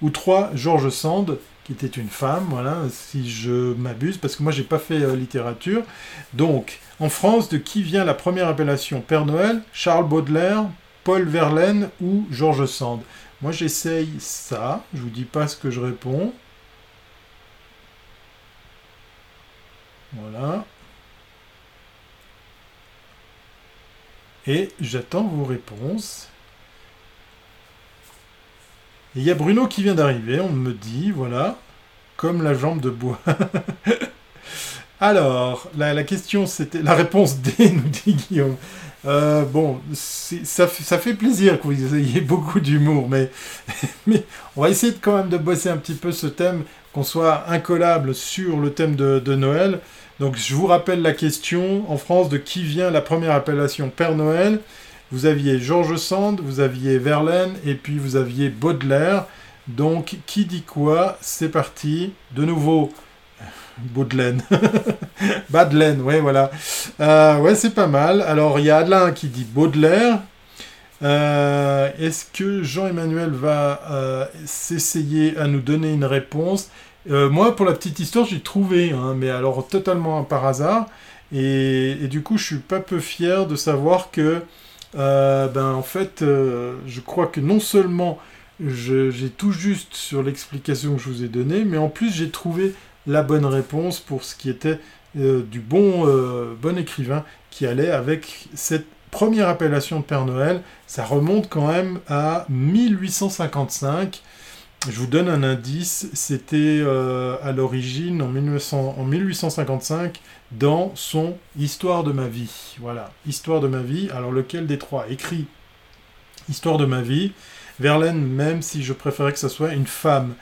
ou 3. Georges Sand qui était une femme, voilà, si je m'abuse, parce que moi j'ai pas fait euh, littérature. Donc, en France, de qui vient la première appellation? Père Noël Charles Baudelaire, Paul Verlaine ou Georges Sand? Moi, j'essaye ça. Je vous dis pas ce que je réponds. Voilà. Et j'attends vos réponses. Il y a Bruno qui vient d'arriver, on me dit, voilà, comme la jambe de bois. Alors, la, question c'était. La réponse D, nous dit Guillaume. Euh, bon, ça, ça, fait plaisir que vous ayez beaucoup d'humour, mais, mais on va essayer de, quand même de bosser un petit peu ce thème, qu'on soit incollable sur le thème de, Noël. Donc je vous rappelle la question, en France, de qui vient la première appellation Père Noël? Vous aviez Georges Sand, vous aviez Verlaine, et puis vous aviez Baudelaire. Donc qui dit quoi C'est parti. De nouveau, Baudelaine. Badelaine, ouais, voilà. Euh, ouais, c'est pas mal. Alors, il y a Alain qui dit Baudelaire. Euh, est-ce que Jean-Emmanuel va euh, s'essayer à nous donner une réponse? Moi, pour la petite histoire, j'ai trouvé, hein, mais alors totalement par hasard. Et, et, du coup, je suis pas peu fier de savoir que, ben, en fait, je crois que non seulement j'ai tout juste sur l'explication que je vous ai donnée, mais en plus, j'ai trouvé la bonne réponse pour ce qui était euh, du bon, euh, bon écrivain qui allait avec cette première appellation de Père Noël. Ça remonte quand même à 1855. Je vous donne un indice, c'était euh, à l'origine en 1855 dans son Histoire de ma vie. Voilà, Histoire de ma vie. Alors lequel des trois? Écrit Histoire de ma vie Verlaine, même si je préférais que ce soit une femme.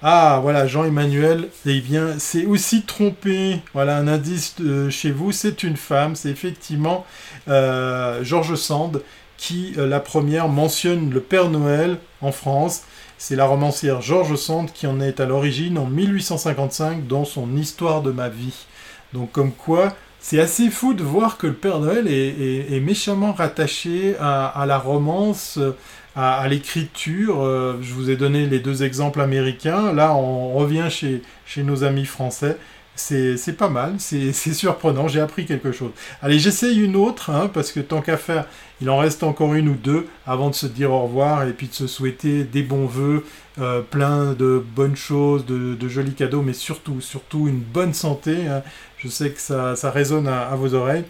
Ah, voilà, Jean-Emmanuel, eh bien, c'est aussi trompé. Voilà, un indice chez vous, c'est une femme, c'est effectivement euh, Georges Sand qui, euh, la première, mentionne le Père Noël en France. C'est la romancière Georges Sand qui en est à l'origine en 1855 dans son Histoire de ma vie. Donc, comme quoi, c'est assez fou de voir que le Père Noël est, méchamment rattaché à la romance à, l'écriture. Euh, je vous ai donné les deux exemples américains. Là, on revient chez, chez nos amis français. C'est pas mal, c'est surprenant, j'ai appris quelque chose. Allez, j'essaye une autre, hein, parce que tant qu'à faire, il en reste encore une ou deux avant de se dire au revoir et puis de se souhaiter des bons voeux, euh, plein de bonnes choses, de, jolis cadeaux, mais surtout, surtout une bonne santé. Hein. Je sais que ça, résonne à, vos oreilles.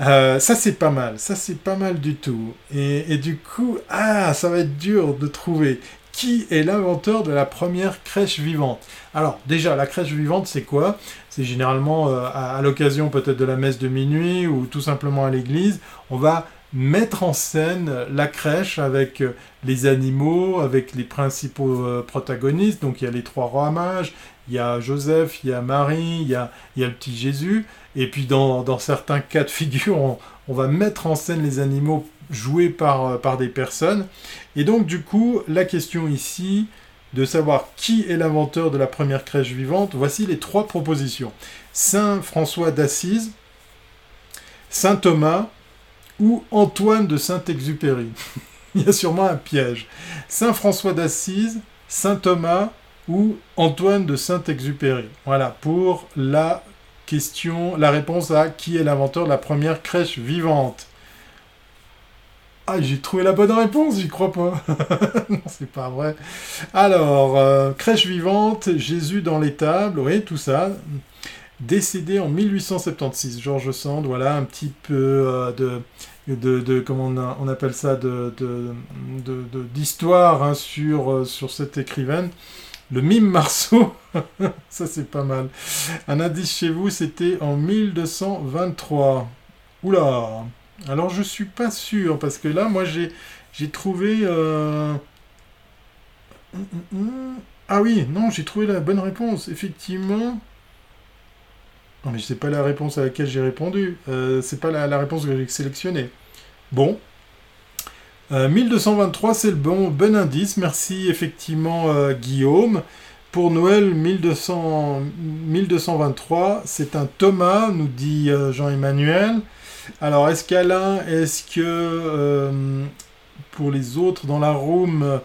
Euh, ça c'est pas mal, ça c'est pas mal du tout. Et, du coup, ah, ça va être dur de trouver qui est l'inventeur de la première crèche vivante. Alors déjà, la crèche vivante c'est quoi? C'est généralement euh, à, l'occasion peut-être de la messe de minuit ou tout simplement à l'église, on va mettre en scène la crèche avec euh, les animaux, avec les principaux euh, protagonistes. Donc il y a les trois rois mages, il y a Joseph, il y a Marie, il y a, il y a le petit Jésus. Et puis dans, dans certains cas de figure, on, on, va mettre en scène les animaux joués par, par des personnes. Et donc du coup, la question ici de savoir qui est l'inventeur de la première crèche vivante, voici les trois propositions. Saint François d'Assise, Saint Thomas ou Antoine de Saint-Exupéry. Il y a sûrement un piège. Saint François d'Assise, Saint Thomas ou Antoine de Saint-Exupéry. Voilà pour la question, la réponse à qui est l'inventeur de la première crèche vivante. Ah, j'ai trouvé la bonne réponse, j'y crois pas. non, c'est pas vrai. Alors, euh, crèche vivante, Jésus dans l'étable, oui, tout ça décédé en 1876. Georges Sand, voilà un petit peu euh, de, de, de, comment on, appelle ça, de, d'histoire hein, sur, euh, sur cette écrivaine. Le mime Marceau, ça c'est pas mal. Un indice chez vous, c'était en 1223. Oula Alors je suis pas sûr, parce que là, moi j'ai, trouvé... Euh, hum, hum, hum. Ah oui, non, j'ai trouvé la bonne réponse. Effectivement, non, mais sais pas la réponse à laquelle j'ai répondu. Euh, c'est pas la, réponse que j'ai sélectionnée. Bon. 1223, euh, c'est le bon, bon indice. Merci effectivement euh, Guillaume. Pour Noël 1200, 1223, c'est un Thomas, nous dit Jean-Emmanuel. Alors, est-ce qu'Alain, est-ce que pour les autres dans la room,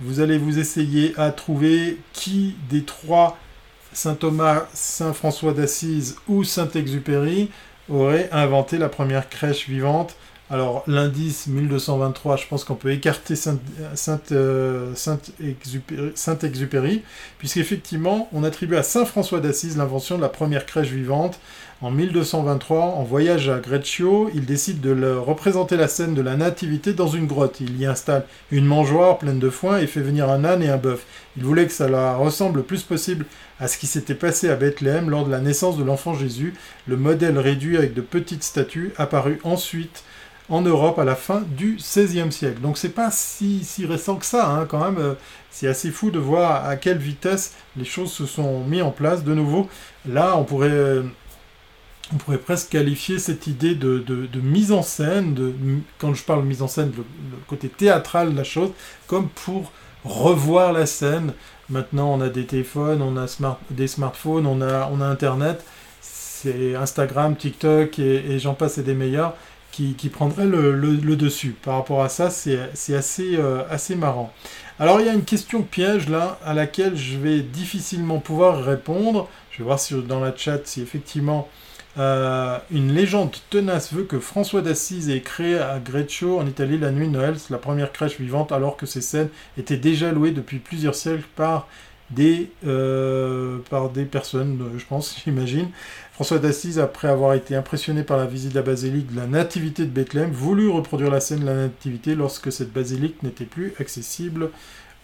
vous allez vous essayer à trouver qui des trois Saint Thomas, Saint François d'Assise ou Saint-Exupéry auraient inventé la première crèche vivante? Alors l'indice 1223, je pense qu'on peut écarter Saint-Exupéry, Saint, Saint puisqu'effectivement on attribue à Saint François d'Assise l'invention de la première crèche vivante en 1223, en voyage à Greccio, il décide de représenter la scène de la nativité dans une grotte. Il y installe une mangeoire pleine de foin et fait venir un âne et un bœuf. Il voulait que ça ressemble le plus possible à ce qui s'était passé à Bethléem lors de la naissance de l'enfant Jésus, le modèle réduit avec de petites statues apparu ensuite en Europe à la fin du XVIe siècle. Donc c'est pas si, récent que ça, hein, quand même. C'est assez fou de voir à quelle vitesse les choses se sont mises en place. De nouveau, là, on pourrait euh, on pourrait presque qualifier cette idée de, mise en scène, de, quand je parle de mise en scène, le, côté théâtral de la chose, comme pour revoir la scène. Maintenant, on a des téléphones, on a des smartphones, on a, on a Internet. C'est Instagram, TikTok et, j'en passe et des meilleurs qui, qui prendraient le, dessus. Par rapport à ça, c'est assez, euh, assez marrant. Alors, il y a une question piège là à laquelle je vais difficilement pouvoir répondre. Je vais voir si, dans la chat si effectivement euh, une légende tenace veut que François d'Assise ait créé à Greccio, en Italie, la nuit de Noël, la première crèche vivante, alors que ces scènes étaient déjà louées depuis plusieurs siècles par des, euh, par des personnes, je pense, j'imagine. François d'Assise, après avoir été impressionné par la visite de la basilique de la Nativité de Bethléem, voulut reproduire la scène de la Nativité lorsque cette basilique n'était plus accessible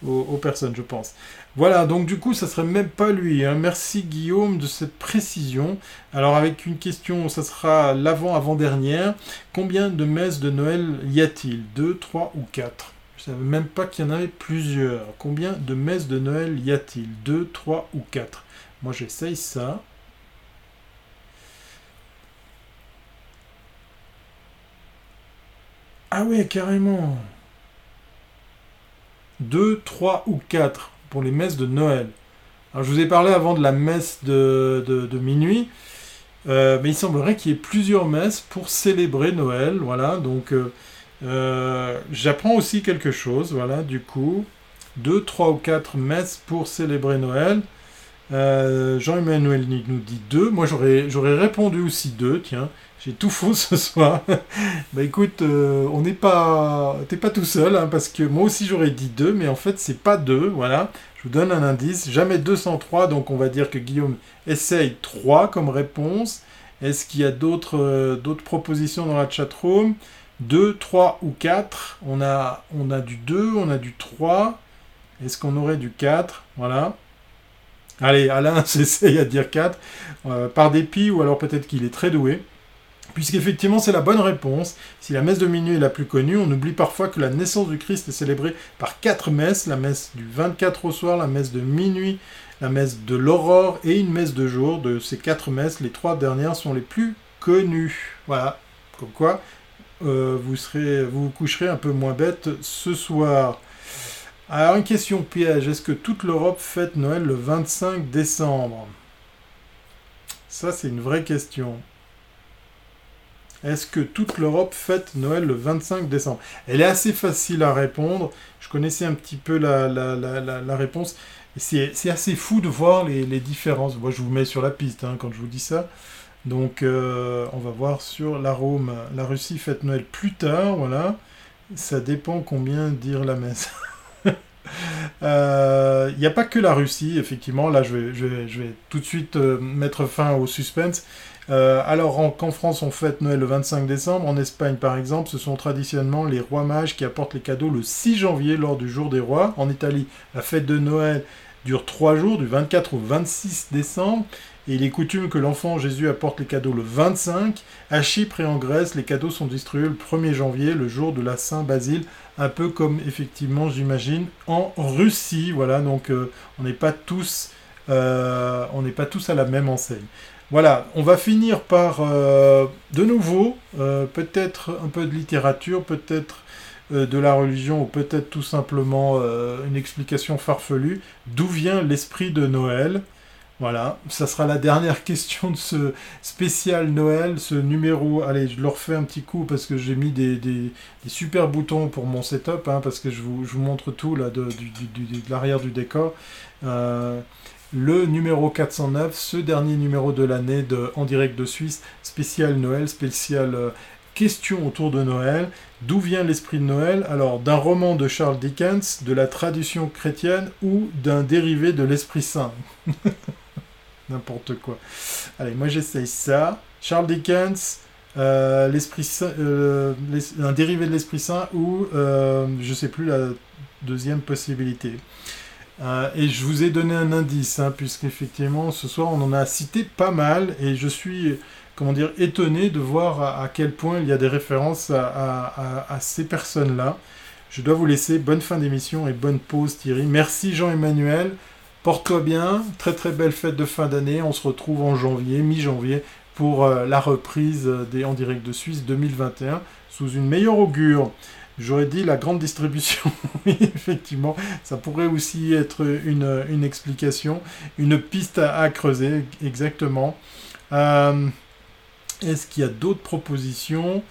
aux, personnes, je pense. Voilà, donc du coup, ça serait même pas lui. Hein. Merci Guillaume de cette précision. Alors avec une question, ça sera l'avant-avant-dernière. Combien de messes de Noël y a-t-il? Deux, trois ou quatre? Je savais même pas qu'il y en avait plusieurs. Combien de messes de Noël y a-t-il? Deux, trois ou quatre? Moi j'essaye ça. Ah ouais, carrément 2, 3 ou 4 les messes de Noël. Je vous ai parlé avant de la messe de, de, minuit, euh, mais il semblerait qu'il y ait plusieurs messes pour célébrer Noël. Voilà, donc euh, euh, j'apprends aussi quelque chose. Voilà, du coup, 2, 3 ou 4 messes pour célébrer Noël. Jean-Emmanuel nous dit 2. Moi j'aurais répondu aussi 2, tiens. J'ai tout faux ce soir. bah écoute, euh, on n'est pas, t'es pas tout seul, hein, parce que moi aussi j'aurais dit 2, mais en fait c'est pas 2, voilà. Je vous donne un indice, jamais 203, donc on va dire que Guillaume essaye 3 comme réponse, Est-ce qu'il y a d'autres propositions dans la chatroom? 2, 3 ou 4 on a, on a du 2, on a du 3. Est-ce qu'on aurait du 4 Voilà. Allez, Alain s'essaye à dire 4, euh, par dépit, ou alors peut-être qu'il est très doué. Puisqu'effectivement, c'est la bonne réponse. Si la messe de minuit est la plus connue, on oublie parfois que la naissance du Christ est célébrée par quatre messes la messe du 24 au soir, la messe de minuit, la messe de l'aurore et une messe de jour. De ces quatre messes, les trois dernières sont les plus connues. Voilà. Comme quoi, euh, vous, serez, vous vous coucherez un peu moins bête ce soir. Alors une question piège, est-ce que toute l'Europe fête Noël le 25 décembre? Ça c'est une vraie question. Est-ce que toute l'Europe fête Noël le 25 décembre? Elle est assez facile à répondre. Je connaissais un petit peu la, la, réponse. C'est assez fou de voir les, différences. Moi je vous mets sur la piste hein, quand je vous dis ça. Donc euh, on va voir sur la Rome. La Russie fête Noël plus tard, voilà. Ça dépend combien dire la messe. Il euh, n'y a pas que la Russie, effectivement. Là, je vais, tout de suite euh, mettre fin au suspense. Euh, alors qu'en France, on fête Noël le 25 décembre. En Espagne, par exemple, ce sont traditionnellement les rois mages qui apportent les cadeaux le 6 janvier lors du jour des rois. En Italie, la fête de Noël dure 3 jours, du 24 au 26 décembre. Et il est coutume que l'enfant Jésus apporte les cadeaux le 25. À Chypre et en Grèce, les cadeaux sont distribués le 1er janvier, le jour de la Saint-Basile, un peu comme effectivement, j'imagine, en Russie. Voilà, donc euh, on n'est pas tous, euh, on n'est pas tous à la même enseigne. Voilà, on va finir par euh, de nouveau, peut-être un peu de littérature, peut-être de la religion ou peut-être tout simplement une explication farfelue. D'où vient l'esprit de Noël? Voilà, ça sera la dernière question de ce spécial Noël, ce numéro. Allez, je le refais un petit coup parce que j'ai mis des, super boutons pour mon setup, hein, parce que je vous, montre tout là de, l'arrière du décor. Euh, le numéro 409, ce dernier numéro de l'année de En direct de Suisse, spécial Noël, spécial euh, question autour de Noël. D'où vient l'esprit de Noël? Alors, d'un roman de Charles Dickens, de la tradition chrétienne ou d'un dérivé de l'Esprit Saint? N'importe quoi. Allez, moi j'essaye ça. Charles Dickens, euh, l'esprit euh, un dérivé de l'Esprit Saint ou euh, je sais plus la deuxième possibilité. et je vous ai donné un indice, hein, puisqu'effectivement ce soir on en a cité pas mal et je suis comment dire étonné de voir à, quel point il y a des références à ces personnes-là. Je dois vous laisser. Bonne fin d'émission et bonne pause Thierry. Merci Jean-Emmanuel. Porte-toi bien, très très belle fête de fin d'année. On se retrouve en janvier, mi-janvier, pour euh, la reprise des En direct de Suisse 2021 sous une meilleure augure. J'aurais dit la grande distribution. oui, effectivement, ça pourrait aussi être une, explication, une piste à, creuser, exactement. Euh, est-ce qu'il y a d'autres propositions?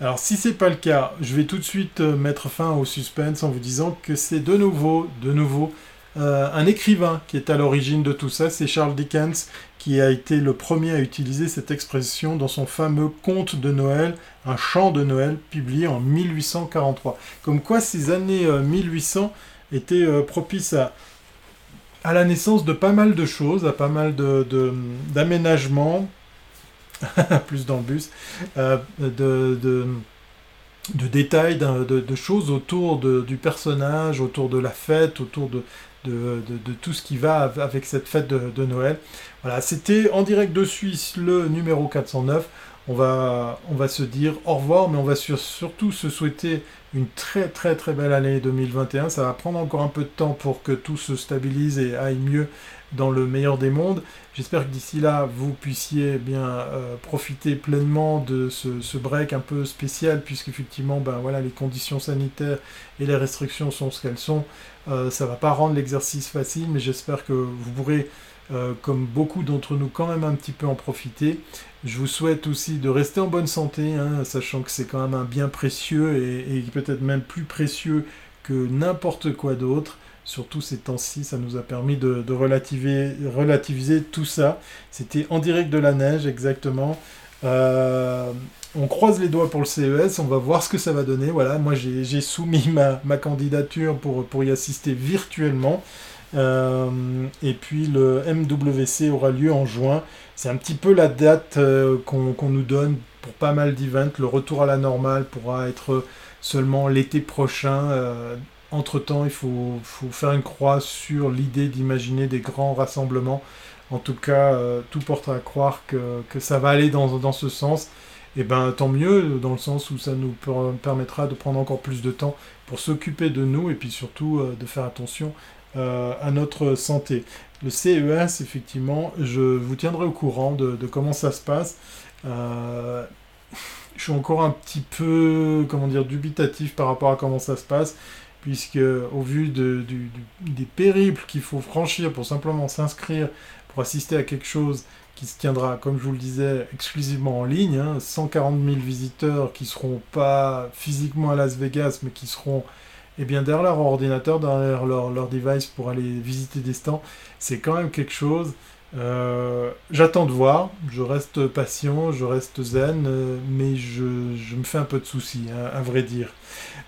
Alors, si c'est pas le cas, je vais tout de suite euh, mettre fin au suspense en vous disant que c'est de nouveau, de nouveau, euh, un écrivain qui est à l'origine de tout ça, c'est Charles Dickens, qui a été le premier à utiliser cette expression dans son fameux conte de Noël, un chant de Noël, publié en 1843. Comme quoi ces années 1800 euh, étaient euh, propices à, à la naissance de pas mal de choses, à pas mal d'aménagements, de, plus dans le bus, de, de détails, de, choses autour du personnage, autour de la fête, autour de, de, tout ce qui va avec cette fête de, Noël. Voilà, c'était en direct de Suisse le numéro 409. On va, se dire au revoir, mais on va surtout se souhaiter une très très très belle année 2021. Ça va prendre encore un peu de temps pour que tout se stabilise et aille mieux dans le meilleur des mondes. J'espère que d'ici là, vous puissiez bien euh, profiter pleinement de ce, break un peu spécial, puisque effectivement, ben voilà, les conditions sanitaires et les restrictions sont ce qu'elles sont. Euh, ça va pas rendre l'exercice facile, mais j'espère que vous pourrez, euh, comme beaucoup d'entre nous, quand même un petit peu en profiter. Je vous souhaite aussi de rester en bonne santé, hein, sachant que c'est quand même un bien précieux et, peut-être même plus précieux que n'importe quoi d'autre. Surtout ces temps-ci, ça nous a permis de, relativiser, relativiser, tout ça. C'était en direct de la neige, exactement. Euh, on croise les doigts pour le CES, on va voir ce que ça va donner. Voilà, moi j'ai soumis ma, candidature pour, y assister virtuellement. et puis le MWC aura lieu en juin. C'est un petit peu la date qu'on nous donne pour pas mal d'events. Le retour à la normale pourra être seulement l'été prochain. Entre-temps, il faut, faire une croix sur l'idée d'imaginer des grands rassemblements. En tout cas, tout porte à croire que, ça va aller dans, dans ce sens et eh ben tant mieux, dans le sens où ça nous permettra de prendre encore plus de temps pour s'occuper de nous et puis surtout euh, de faire attention euh, à notre santé. Le CES, effectivement, je vous tiendrai au courant de, comment ça se passe. Euh, je suis encore un petit peu, comment dire, dubitatif par rapport à comment ça se passe, puisque au vu des périples qu'il faut franchir pour simplement s'inscrire, pour assister à quelque chose qui se tiendra, comme je vous le disais, exclusivement en ligne. 140 hein. 000 visiteurs qui seront pas physiquement à Las Vegas, mais qui seront eh bien, derrière leur ordinateur, derrière leur, leur device pour aller visiter des stands. C'est quand même quelque chose. Euh, j'attends de voir, je reste patient, je reste zen, euh, mais je, me fais un peu de soucis, hein, à vrai dire.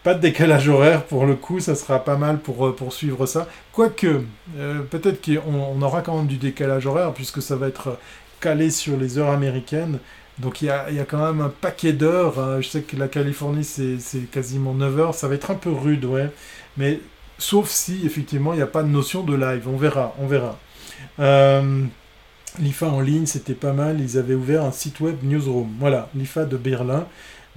Pas de décalage horaire pour le coup, ça sera pas mal pour, euh, pour suivre ça. Quoique, peut-être qu'on aura quand même du décalage horaire, puisque ça va être calé sur les heures américaines. Donc il y a, y a, quand même un paquet d'heures. Hein. Je sais que la Californie, c'est quasiment 9 heures. Ça va être un peu rude, ouais. Mais sauf si, effectivement, il n'y a pas de notion de live. On verra, on verra. Euh, L'IFA en ligne, c'était pas mal. Ils avaient ouvert un site web newsroom. Voilà, l'IFA de Berlin.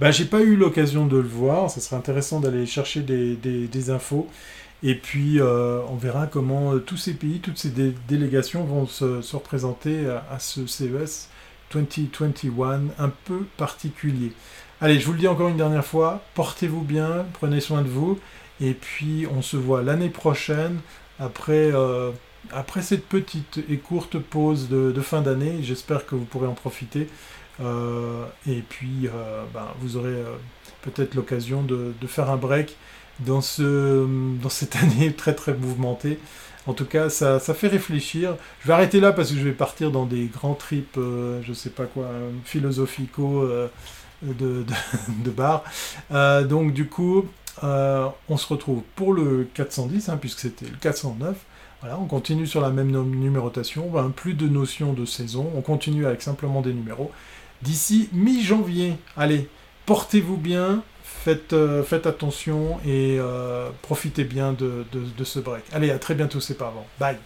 Ben, j'ai pas eu l'occasion de le voir. Ça serait intéressant d'aller chercher des, infos. Et puis, euh, on verra comment euh, tous ces pays, toutes ces délégations vont se, se représenter à, ce CES 2021 un peu particulier. Allez, je vous le dis encore une dernière fois, portez-vous bien, prenez soin de vous, et puis on se voit l'année prochaine après après cette petite et courte pause de, fin d'année, j'espère que vous pourrez en profiter. Euh, et puis, euh, ben, vous aurez euh, peut-être l'occasion de, faire un break dans, ce, dans cette année très très mouvementée. En tout cas, ça, fait réfléchir. Je vais arrêter là parce que je vais partir dans des grands trips, je sais pas quoi, philosophico de, de, bar. donc, du coup, on se retrouve pour le 410, hein, puisque c'était le 409 on continue sur la même numérotation, ben, plus de notions de saison, on continue avec simplement des numéros. D'ici mi-janvier, allez, portez-vous bien, faites, euh, attention et euh, profitez bien de, de ce break. Allez, à très bientôt, c'est pas avant. Bye